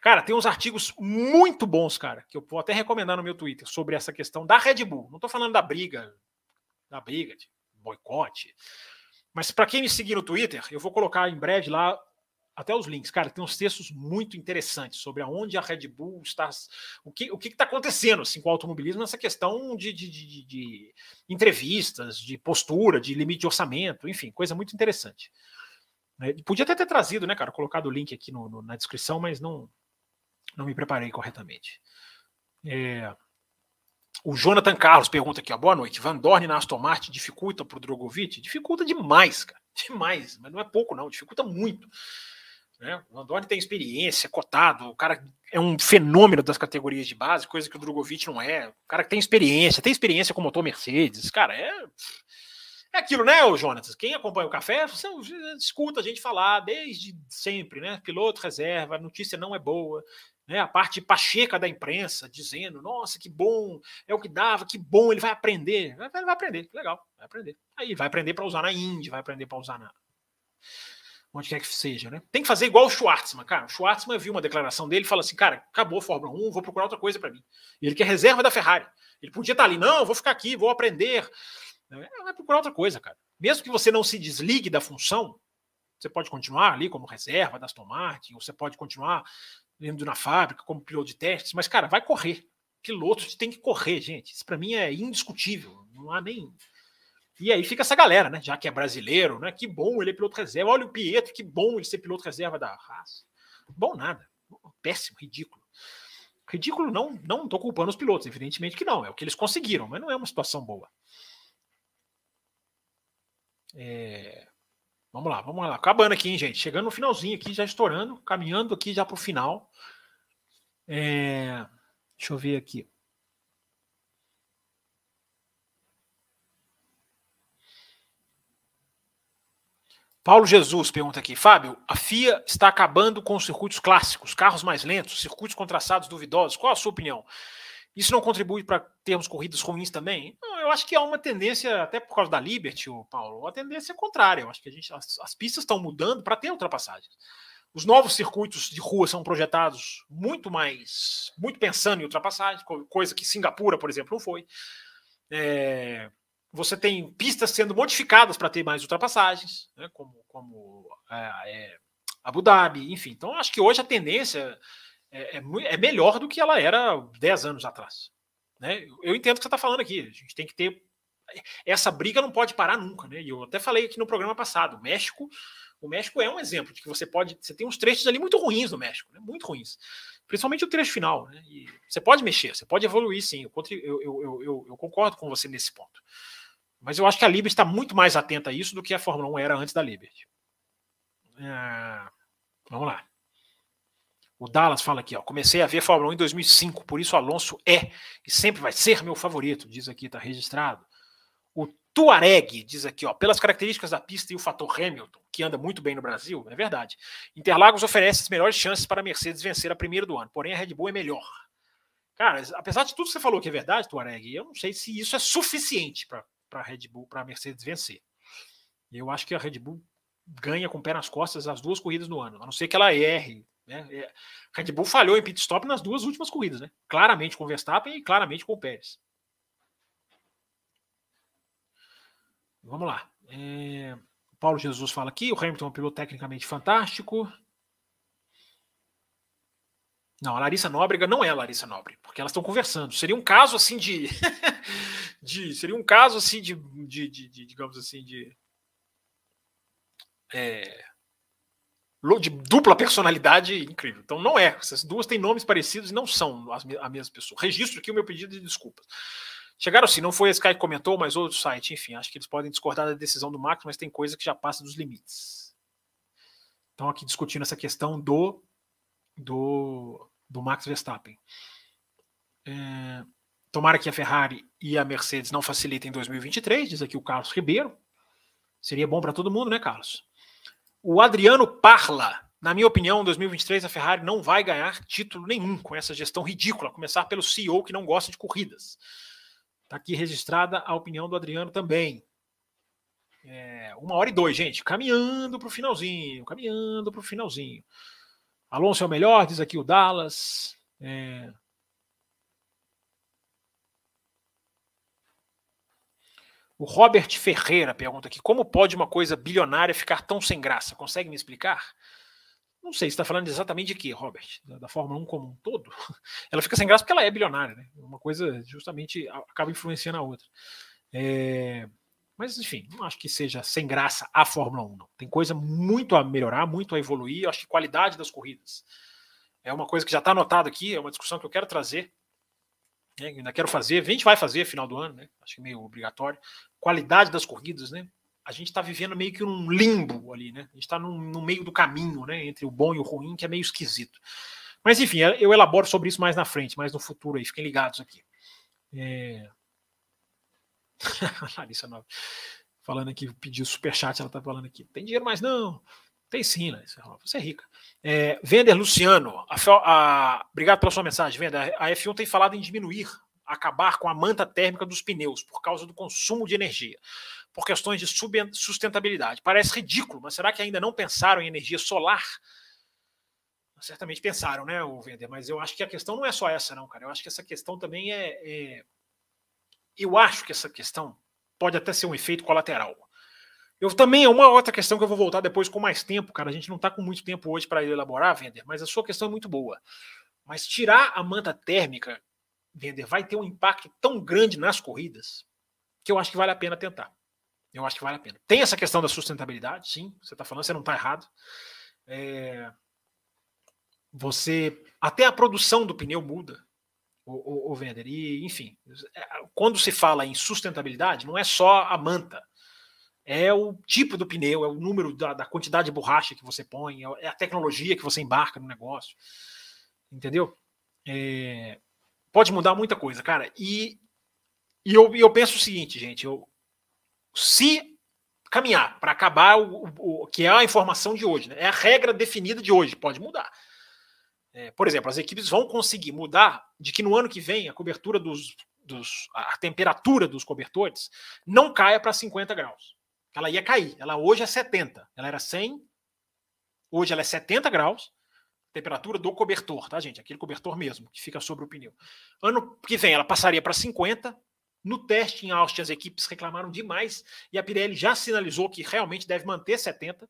Cara, tem uns artigos muito bons, cara, que eu vou até recomendar no meu Twitter sobre essa questão da Red Bull. Não tô falando da briga, da briga, de boicote. Mas para quem me seguir no Twitter, eu vou colocar em breve lá até os links. Cara, tem uns textos muito interessantes sobre aonde a Red Bull está. O que o está acontecendo assim, com o automobilismo nessa questão de, de, de, de entrevistas, de postura, de limite de orçamento, enfim, coisa muito interessante. Né? Podia até ter trazido, né, cara? Colocado o link aqui no, no, na descrição, mas não, não me preparei corretamente. É... O Jonathan Carlos pergunta aqui, ó, boa noite. Van Dorn na Aston Martin dificulta para o Drogovic? Dificulta demais, cara. Demais, mas não é pouco, não. Dificulta muito. Né? O Van Dorn tem experiência, cotado, o cara é um fenômeno das categorias de base, coisa que o Drogovic não é. O cara que tem experiência, tem experiência com motor Mercedes, cara, é é aquilo, né, o Jonas? Quem acompanha o café, você escuta a gente falar desde sempre, né? Piloto reserva, a notícia não é boa, né? A parte pacheca da imprensa dizendo, nossa, que bom, é o que dava, que bom, ele vai aprender. Vai, vai aprender, legal, vai aprender. Aí vai aprender para usar na Indy, vai aprender para usar na onde quer que seja, né? Tem que fazer igual o Schwartzman, cara. O Schwartzman viu uma declaração dele e fala assim, cara, acabou a Fórmula 1, vou procurar outra coisa para mim. E ele quer reserva da Ferrari. Ele podia estar ali, não, vou ficar aqui, vou aprender. É, vai procurar outra coisa, cara. Mesmo que você não se desligue da função, você pode continuar ali como reserva das Martin, ou você pode continuar indo na fábrica como piloto de testes, mas, cara, vai correr. Piloto tem que correr, gente. Isso para mim é indiscutível. Não há nem. E aí fica essa galera, né? Já que é brasileiro, né? Que bom ele é piloto reserva. Olha o Pietro, que bom ele ser piloto reserva da raça. Bom nada. Péssimo, ridículo. Ridículo não, não estou culpando os pilotos, evidentemente que não, é o que eles conseguiram, mas não é uma situação boa. É... Vamos lá, vamos lá. Acabando aqui, hein, gente? Chegando no finalzinho aqui, já estourando, caminhando aqui já para o final. É... Deixa eu ver aqui. Paulo Jesus pergunta aqui, Fábio, a FIA está acabando com os circuitos clássicos, carros mais lentos, circuitos com traçados duvidosos. Qual a sua opinião? Isso não contribui para termos corridas ruins também? Não, eu acho que há uma tendência, até por causa da Liberty, Paulo, a tendência é contrária. Eu acho que a gente, as, as pistas estão mudando para ter ultrapassagens. Os novos circuitos de rua são projetados muito mais, muito pensando em ultrapassagem, coisa que Singapura, por exemplo, não foi. É, você tem pistas sendo modificadas para ter mais ultrapassagens, né, como, como é, é, Abu Dhabi, enfim. Então, acho que hoje a tendência é, é, é melhor do que ela era 10 anos atrás. Né? Eu entendo o que você está falando aqui. A gente tem que ter. Essa briga não pode parar nunca. Né? E eu até falei aqui no programa passado: o México, o México é um exemplo de que você pode. Você tem uns trechos ali muito ruins no México, né? muito ruins. Principalmente o trecho final. Né? E você pode mexer, você pode evoluir, sim. Eu, eu, eu, eu, eu concordo com você nesse ponto. Mas eu acho que a Liberty está muito mais atenta a isso do que a Fórmula 1 era antes da Liberty. É... Vamos lá. O Dallas fala aqui, ó. Comecei a ver Fórmula 1 em 2005, por isso Alonso é e sempre vai ser meu favorito, diz aqui, está registrado. O Tuareg diz aqui, ó, pelas características da pista e o fator Hamilton, que anda muito bem no Brasil, é verdade. Interlagos oferece as melhores chances para a Mercedes vencer a primeira do ano, porém a Red Bull é melhor. Cara, apesar de tudo que você falou que é verdade, Tuareg, eu não sei se isso é suficiente para a Red Bull, para a Mercedes vencer. Eu acho que a Red Bull ganha com o pé nas costas as duas corridas no ano, a não ser que ela erre. Né? É, Red Bull falhou em pit stop nas duas últimas corridas, né? claramente com o Verstappen e claramente com o Pérez. Vamos lá. É... Paulo Jesus fala aqui: o Hamilton é um piloto tecnicamente fantástico. Não, a Larissa Nóbrega não é a Larissa Nóbrega, porque elas estão conversando. Seria um caso assim de. de seria um caso assim de, de, de, de digamos assim, de. É, de dupla personalidade incrível. Então não é. Essas duas têm nomes parecidos e não são as, a mesma pessoa. Registro aqui o meu pedido de desculpas. Chegaram assim, não foi esse cara que comentou, mas outro site, enfim, acho que eles podem discordar da decisão do Max, mas tem coisa que já passa dos limites. Então aqui discutindo essa questão do do do Max Verstappen. É, tomara que a Ferrari e a Mercedes não facilitem em 2023, diz aqui o Carlos Ribeiro. Seria bom para todo mundo, né, Carlos? O Adriano Parla. Na minha opinião, em 2023 a Ferrari não vai ganhar título nenhum com essa gestão ridícula, começar pelo CEO que não gosta de corridas. Está aqui registrada a opinião do Adriano também. É, uma hora e dois, gente. Caminhando para o finalzinho, caminhando para o finalzinho. Alonso é o melhor, diz aqui o Dallas. É... O Robert Ferreira pergunta aqui: como pode uma coisa bilionária ficar tão sem graça? Consegue me explicar? Não sei, você está falando exatamente de quê, Robert? Da, da, Fórmula 1 como um todo? Ela fica sem graça porque ela é bilionária, né? Uma coisa justamente acaba influenciando a outra. É... Mas, enfim, não acho que seja sem graça a Fórmula 1, não. Tem coisa muito a melhorar, muito a evoluir. Eu acho que qualidade das corridas é uma coisa que já está anotada aqui, é uma discussão que eu quero trazer. Né? Ainda quero fazer, a gente vai fazer final do ano, né? Acho que é meio obrigatório. Qualidade das corridas, né? A gente está vivendo meio que num limbo ali, né? A gente está no meio do caminho, né? Entre o bom e o ruim, que é meio esquisito. Mas enfim, eu elaboro sobre isso mais na frente, mais no futuro aí, fiquem ligados aqui. É... Larissa Nova. Falando aqui, pediu superchat, ela tá falando aqui. Tem dinheiro mais não? Tem sim, Larissa Nova. Você é rica. É, Vender Luciano, a, a, obrigado pela sua mensagem, Vender. A F1 tem falado em diminuir, acabar com a manta térmica dos pneus por causa do consumo de energia, por questões de sustentabilidade. Parece ridículo, mas será que ainda não pensaram em energia solar? Certamente pensaram, né, o Vender, mas eu acho que a questão não é só essa, não, cara. Eu acho que essa questão também é, é eu acho que essa questão pode até ser um efeito colateral. Eu também é uma outra questão que eu vou voltar depois com mais tempo, cara. A gente não está com muito tempo hoje para elaborar, Vender, mas a sua questão é muito boa. Mas tirar a manta térmica, Vender, vai ter um impacto tão grande nas corridas que eu acho que vale a pena tentar. Eu acho que vale a pena. Tem essa questão da sustentabilidade, sim. Você está falando, você não está errado. É... você até a produção do pneu muda, o, o, o vender. E, enfim, é, quando se fala em sustentabilidade, não é só a manta, é o tipo do pneu, é o número da, da quantidade de borracha que você põe, é a tecnologia que você embarca no negócio, entendeu? É, pode mudar muita coisa, cara. E, e eu, eu penso o seguinte, gente, eu, se caminhar para acabar o, o, o, que é a informação de hoje, né? é a regra definida de hoje, pode mudar. É, por exemplo, as equipes vão conseguir mudar de que no ano que vem a cobertura dos, dos a temperatura dos cobertores não caia para 50 graus. Ela ia cair. Ela hoje é 70. Ela era 100. Hoje ela é 70 graus. Temperatura do cobertor, tá, gente? Aquele cobertor mesmo que fica sobre o pneu. Ano que vem ela passaria para 50. No teste em Austin, as equipes reclamaram demais e a Pirelli já sinalizou que realmente deve manter 70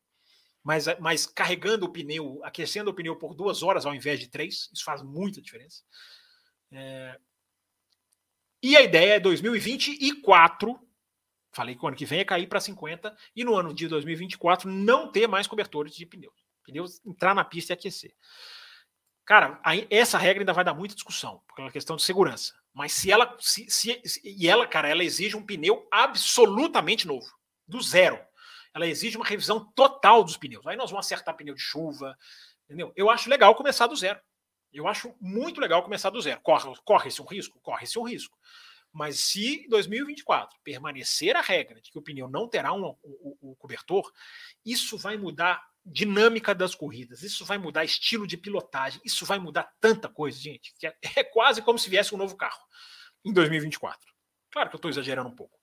mas, mas carregando o pneu, aquecendo o pneu por duas horas ao invés de três, isso faz muita diferença. É... E a ideia é 2024, falei que o ano que vem é cair para 50, e no ano de 2024 não ter mais cobertores de pneus. Pneus entrar na pista e aquecer. Cara, aí, essa regra ainda vai dar muita discussão, por uma questão de segurança. Mas se ela. Se, se, e ela, cara, ela exige um pneu absolutamente novo, do zero ela exige uma revisão total dos pneus. Aí nós vamos acertar pneu de chuva, entendeu? Eu acho legal começar do zero. Eu acho muito legal começar do zero. Corre-se corre um risco? Corre-se um risco. Mas se em 2024 permanecer a regra de que o pneu não terá um, o, o cobertor, isso vai mudar dinâmica das corridas, isso vai mudar estilo de pilotagem, isso vai mudar tanta coisa, gente, que é, é quase como se viesse um novo carro em 2024. Claro que eu estou exagerando um pouco.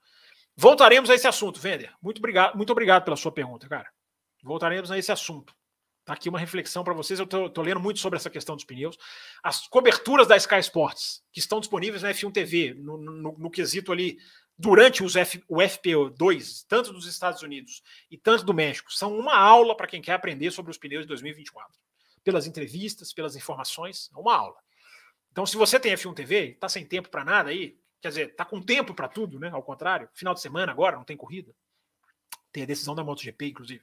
Voltaremos a esse assunto, Vender. Muito obrigado, muito obrigado pela sua pergunta, cara. Voltaremos a esse assunto. Tá aqui uma reflexão para vocês. Eu tô, lendo muito sobre essa questão dos pneus. As coberturas da Sky Sports, que estão disponíveis na F1 TV, no, no, no quesito ali, durante os F, o FP2, tanto dos Estados Unidos e tanto do México, são uma aula para quem quer aprender sobre os pneus de 2024. Pelas entrevistas, pelas informações, é uma aula. Então, se você tem F1 TV, tá sem tempo para nada aí, Quer dizer, tá com tempo para tudo, né? Ao contrário, final de semana agora não tem corrida. Tem a decisão da MotoGP, inclusive.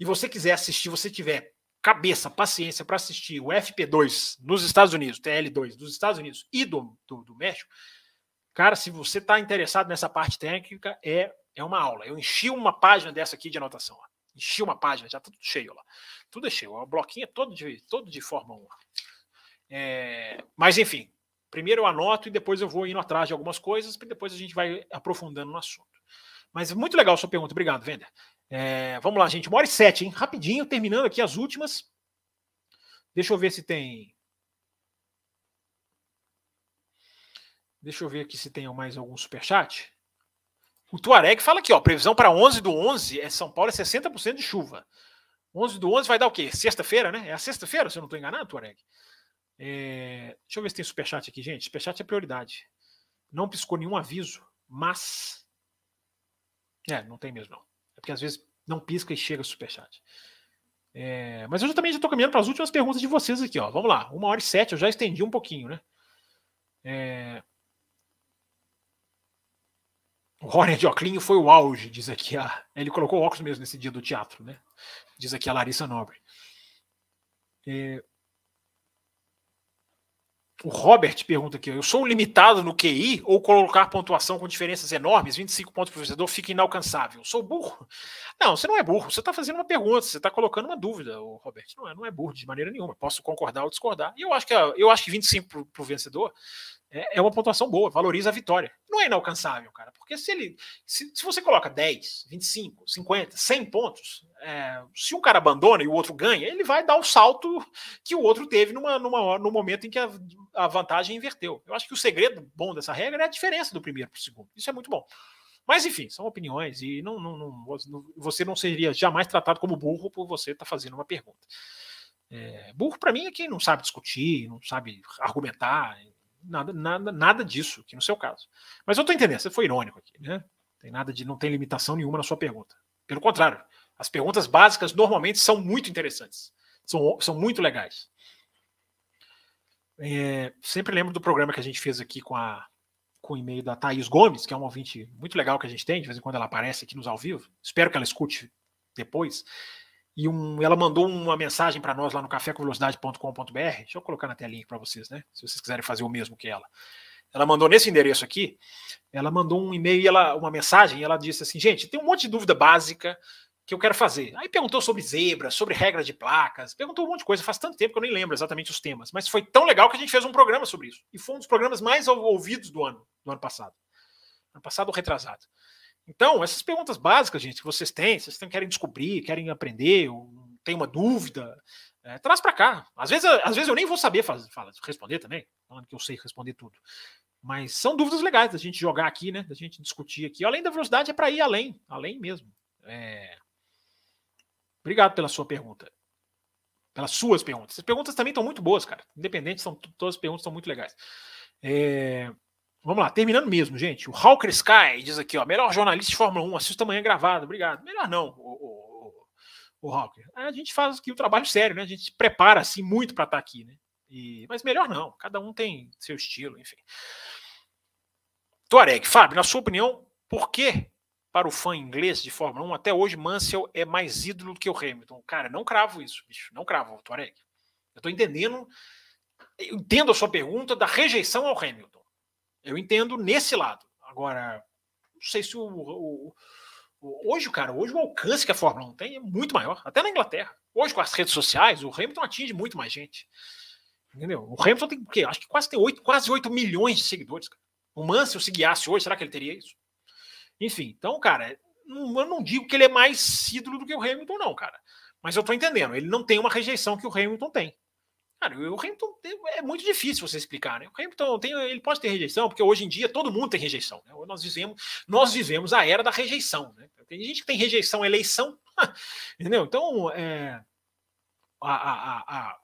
E você quiser assistir, você tiver cabeça, paciência para assistir o FP2 nos Estados Unidos, TL2 dos Estados Unidos e do, do, do México, cara, se você está interessado nessa parte técnica, é, é uma aula. Eu enchi uma página dessa aqui de anotação. Ó. Enchi uma página, já tá tudo cheio lá. Tudo é cheio. O bloquinho é todo de, todo de forma 1. É, mas, enfim, Primeiro eu anoto e depois eu vou indo atrás de algumas coisas, e depois a gente vai aprofundando no assunto. Mas muito legal a sua pergunta. Obrigado, Vender. É, vamos lá, gente. Uma hora e sete, hein? Rapidinho, terminando aqui as últimas. Deixa eu ver se tem. Deixa eu ver aqui se tem mais algum superchat. O Tuareg fala aqui, ó. Previsão para 11 do 11 é São Paulo é 60% de chuva. 11 do 11 vai dar o quê? Sexta-feira, né? É a sexta-feira, se eu não estou enganado, Tuareg? É, deixa eu ver se tem superchat aqui, gente. Superchat é prioridade. Não piscou nenhum aviso, mas. É, não tem mesmo, não. É porque às vezes não pisca e chega superchat. É, mas eu também já estou caminhando para as últimas perguntas de vocês aqui, ó. Vamos lá. Uma hora e sete, eu já estendi um pouquinho, né? É... O Horner de Oclinho foi o auge, diz aqui a. Ele colocou óculos mesmo nesse dia do teatro, né? Diz aqui a Larissa Nobre. É... O Robert pergunta aqui: eu sou limitado no QI ou colocar pontuação com diferenças enormes, 25 pontos por vencedor, fica inalcançável? Sou burro? Não, você não é burro. Você está fazendo uma pergunta, você está colocando uma dúvida, Robert. Não é, não é burro de maneira nenhuma. Posso concordar ou discordar. E eu acho que, eu acho que 25 para o vencedor é, é uma pontuação boa, valoriza a vitória. Não é inalcançável, cara, porque se ele. Se, se você coloca 10, 25, 50, 100 pontos, é, se um cara abandona e o outro ganha, ele vai dar o salto que o outro teve numa, numa, no momento em que a, a vantagem inverteu. Eu acho que o segredo bom dessa regra é a diferença do primeiro para o segundo. Isso é muito bom. Mas, enfim, são opiniões e não, não, não, você não seria jamais tratado como burro por você estar tá fazendo uma pergunta. É, burro, para mim, é quem não sabe discutir, não sabe argumentar, nada, nada, nada disso, aqui no seu caso. Mas eu estou entendendo, você foi irônico aqui, né? Tem nada de, não tem limitação nenhuma na sua pergunta. Pelo contrário, as perguntas básicas normalmente são muito interessantes, são, são muito legais. É, sempre lembro do programa que a gente fez aqui com a com o e-mail da Thaís Gomes, que é uma ouvinte muito legal que a gente tem, de vez em quando ela aparece aqui nos ao vivo. Espero que ela escute depois. E um, ela mandou uma mensagem para nós lá no cafécomvelocidade.com.br. Deixa eu colocar na telinha para vocês, né? Se vocês quiserem fazer o mesmo que ela. Ela mandou nesse endereço aqui, ela mandou um e-mail, ela, uma mensagem, e ela disse assim: gente, tem um monte de dúvida básica que eu quero fazer. Aí perguntou sobre zebra, sobre regra de placas, perguntou um monte de coisa. Faz tanto tempo que eu nem lembro exatamente os temas, mas foi tão legal que a gente fez um programa sobre isso. E foi um dos programas mais ouvidos do ano, do ano passado. Ano passado ou retrasado. Então, essas perguntas básicas, gente, que vocês têm, vocês querem descobrir, querem aprender, ou tem uma dúvida, é, traz para cá. Às vezes, às vezes eu nem vou saber fazer, responder também, falando que eu sei responder tudo. Mas são dúvidas legais da gente jogar aqui, né? Da gente discutir aqui. Além da velocidade, é para ir além, além mesmo. É... Obrigado pela sua pergunta. Pelas suas perguntas. As perguntas também estão muito boas, cara. Independente, são, todas as perguntas são muito legais. É... Vamos lá, terminando mesmo, gente. O Hawker Sky diz aqui, ó, melhor jornalista de Fórmula 1, assista amanhã gravado. Obrigado. Melhor não, o, o, o, Hawker. A gente faz aqui o um trabalho sério, né? A gente se prepara assim muito para estar tá aqui, né? E, mas melhor não, cada um tem seu estilo, enfim. Tuareg, Fábio, na sua opinião, por que para o fã inglês de Fórmula 1 até hoje Mansell é mais ídolo do que o Hamilton? Cara, não cravo isso, bicho, não cravo, Tuareg. Eu estou entendendo, eu entendo a sua pergunta da rejeição ao Hamilton. Eu entendo nesse lado. Agora, não sei se o, o, hoje, cara, hoje o alcance que a Fórmula 1 tem é muito maior, até na Inglaterra. Hoje, com as redes sociais, o Hamilton atinge muito mais gente. Entendeu? O Hamilton tem o quê? Acho que quase tem 8, quase 8 milhões de seguidores. Cara. O Mansell, se guiasse hoje, será que ele teria isso? Enfim, então, cara, eu não digo que ele é mais ídolo do que o Hamilton, não, cara. Mas eu tô entendendo, ele não tem uma rejeição que o Hamilton tem. Cara, o Hamilton é muito difícil você explicar, né? O Hamilton tem, ele pode ter rejeição, porque hoje em dia todo mundo tem rejeição. Né? Nós vivemos, nós vivemos a era da rejeição. Né? Tem gente que tem rejeição à eleição, entendeu? Então, é, a, a, a,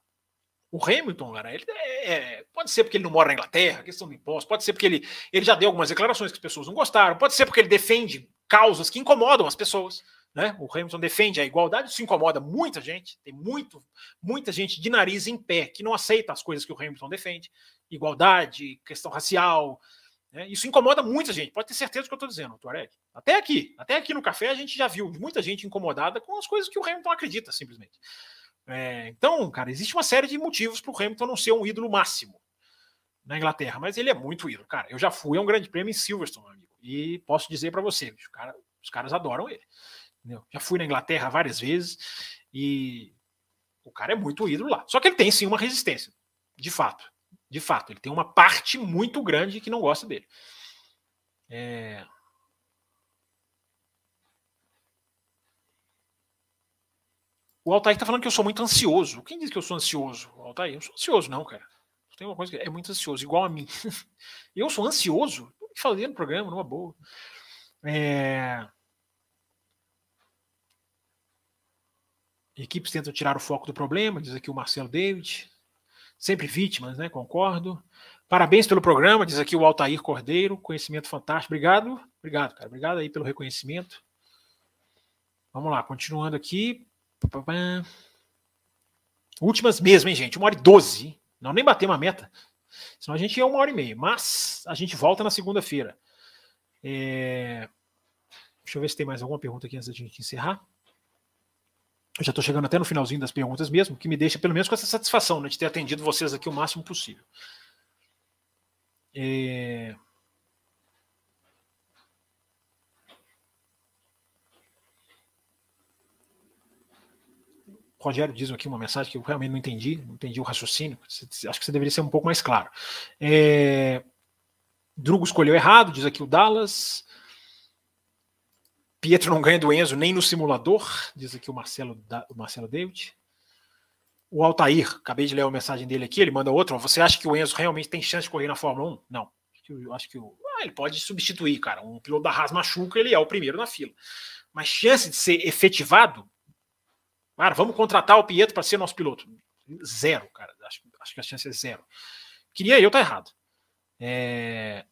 o Hamilton, cara, ele é, é, pode ser porque ele não mora na Inglaterra, questão do imposto, pode ser porque ele, ele já deu algumas declarações que as pessoas não gostaram, pode ser porque ele defende causas que incomodam as pessoas. Né? O Hamilton defende a igualdade, isso incomoda muita gente. Tem muito, muita gente de nariz em pé que não aceita as coisas que o Hamilton defende. Igualdade, questão racial. Né? Isso incomoda muita gente. Pode ter certeza do que eu estou dizendo, Tuareg. Até aqui, até aqui no café a gente já viu muita gente incomodada com as coisas que o Hamilton acredita, simplesmente. É, então, cara, existe uma série de motivos para o Hamilton não ser um ídolo máximo na Inglaterra, mas ele é muito ídolo. Cara, eu já fui a um grande prêmio em Silverstone, amigo, e posso dizer para você, cara, os caras adoram ele. Já fui na Inglaterra várias vezes e o cara é muito ídolo lá. Só que ele tem sim uma resistência, de fato. De fato, ele tem uma parte muito grande que não gosta dele. É... O Altair está falando que eu sou muito ansioso. Quem diz que eu sou ansioso? Altair, eu sou ansioso, não, cara. Tem uma coisa que é muito ansioso, igual a mim. eu sou ansioso? Falei no programa, numa boa. É... Equipes tentam tirar o foco do problema, diz aqui o Marcelo David. Sempre vítimas, né? Concordo. Parabéns pelo programa, diz aqui o Altair Cordeiro. Conhecimento fantástico. Obrigado. Obrigado, cara. Obrigado aí pelo reconhecimento. Vamos lá, continuando aqui. Últimas mesmo, hein, gente? Uma hora e doze. Não nem bater uma meta. Senão a gente ia uma hora e meia. Mas a gente volta na segunda-feira. É... Deixa eu ver se tem mais alguma pergunta aqui antes da gente encerrar. Já estou chegando até no finalzinho das perguntas mesmo, que me deixa pelo menos com essa satisfação né, de ter atendido vocês aqui o máximo possível. É... Rogério diz aqui uma mensagem que eu realmente não entendi, não entendi o raciocínio. Acho que você deveria ser um pouco mais claro. É... Drugo escolheu errado, diz aqui o Dallas. Pietro não ganha do Enzo nem no simulador, diz aqui o Marcelo, o Marcelo David. O Altair, acabei de ler a mensagem dele aqui, ele manda outra. Você acha que o Enzo realmente tem chance de correr na Fórmula 1? Não. Eu acho que o, ah, ele pode substituir, cara. Um piloto da Haas machuca, ele é o primeiro na fila. Mas chance de ser efetivado? Cara, vamos contratar o Pietro para ser nosso piloto. Zero, cara. Acho, acho que a chance é zero. Queria eu estar tá errado. É...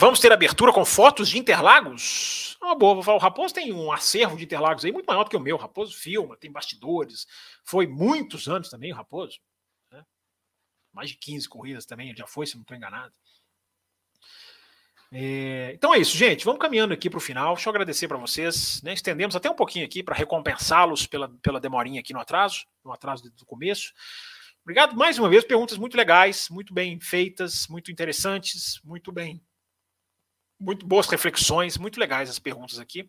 Vamos ter abertura com fotos de Interlagos? Uma boa, o Raposo tem um acervo de Interlagos aí muito maior do que o meu. O Raposo filma, tem bastidores. Foi muitos anos também o Raposo. Né? Mais de 15 corridas também, já foi, se não estou enganado. É, então é isso, gente. Vamos caminhando aqui para o final. Deixa eu agradecer para vocês. Né? Estendemos até um pouquinho aqui para recompensá-los pela, pela demorinha aqui no atraso, no atraso do começo. Obrigado mais uma vez. Perguntas muito legais, muito bem feitas, muito interessantes, muito bem. Muito boas reflexões, muito legais as perguntas aqui.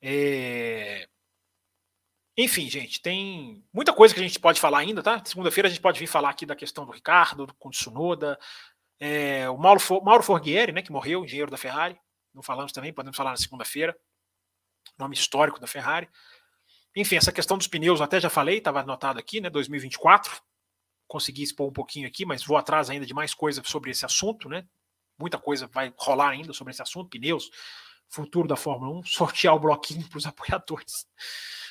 É... Enfim, gente, tem muita coisa que a gente pode falar ainda, tá? Segunda-feira a gente pode vir falar aqui da questão do Ricardo, com o Tsunoda, é, o Mauro, Mauro Forghieri, né, que morreu, engenheiro da Ferrari. Não falamos também, podemos falar na segunda-feira. Nome histórico da Ferrari. Enfim, essa questão dos pneus, até já falei, estava anotado aqui, né? 2024. Consegui expor um pouquinho aqui, mas vou atrás ainda de mais coisa sobre esse assunto, né? Muita coisa vai rolar ainda sobre esse assunto, pneus, futuro da Fórmula 1, sortear o bloquinho para os apoiadores.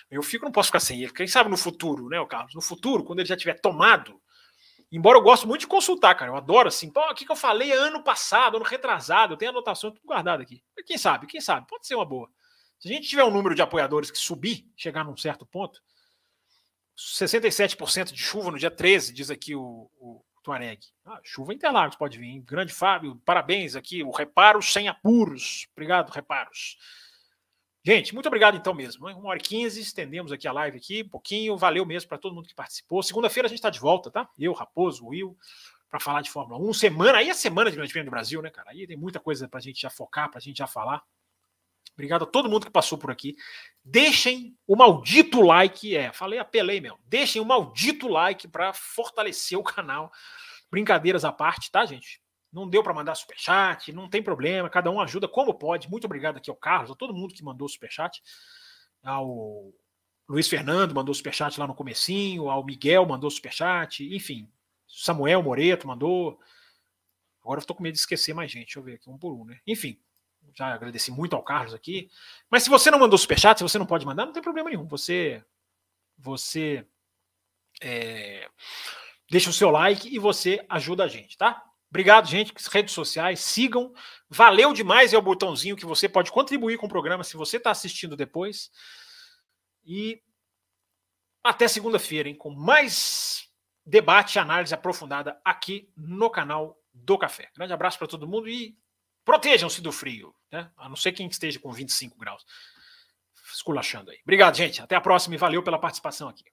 Eu fico, não posso ficar sem ele. Quem sabe no futuro, né, o Carlos? No futuro, quando ele já tiver tomado Embora eu goste muito de consultar, cara. Eu adoro assim. O que, que eu falei ano passado, ano retrasado? Eu tenho anotação tudo guardado aqui. Quem sabe, quem sabe? Pode ser uma boa. Se a gente tiver um número de apoiadores que subir, chegar num certo ponto, 67% de chuva no dia 13, diz aqui o, o Tuareg. Ah, chuva Interlagos pode vir. Grande Fábio, parabéns aqui. O Reparos sem apuros. Obrigado, Reparos. Gente, muito obrigado então mesmo. Uma hora e quinze, estendemos aqui a live aqui, um pouquinho. Valeu mesmo para todo mundo que participou. Segunda-feira a gente está de volta, tá? Eu, Raposo, Will, para falar de Fórmula 1. Semana, aí é semana de Grande Prêmio do Brasil, né, cara? Aí tem muita coisa para a gente já focar, para a gente já falar. Obrigado a todo mundo que passou por aqui. Deixem o maldito like, é, falei, apelei mesmo. Deixem o maldito like para fortalecer o canal. Brincadeiras à parte, tá, gente? Não deu para mandar superchat, não tem problema, cada um ajuda como pode. Muito obrigado aqui ao Carlos, a todo mundo que mandou superchat. Ao Luiz Fernando mandou superchat lá no comecinho, ao Miguel mandou superchat, enfim. Samuel Moreto mandou. Agora eu estou com medo de esquecer mais gente. Deixa eu ver aqui um por um, né? Enfim, já agradeci muito ao Carlos aqui. Mas se você não mandou superchat, se você não pode mandar, não tem problema nenhum. Você, você é, deixa o seu like e você ajuda a gente, tá? Obrigado, gente. Redes sociais, sigam. Valeu demais é o botãozinho que você pode contribuir com o programa se você está assistindo depois. E até segunda-feira, hein, com mais debate e análise aprofundada aqui no canal do Café. Grande abraço para todo mundo e protejam-se do frio, né? A não ser quem esteja com 25 graus. Esculachando aí. Obrigado, gente. Até a próxima e valeu pela participação aqui.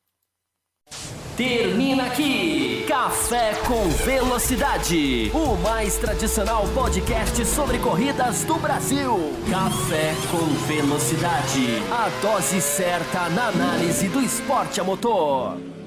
Termina aqui Café com Velocidade, o mais tradicional podcast sobre corridas do Brasil. Café com Velocidade, a dose certa na análise do esporte a motor.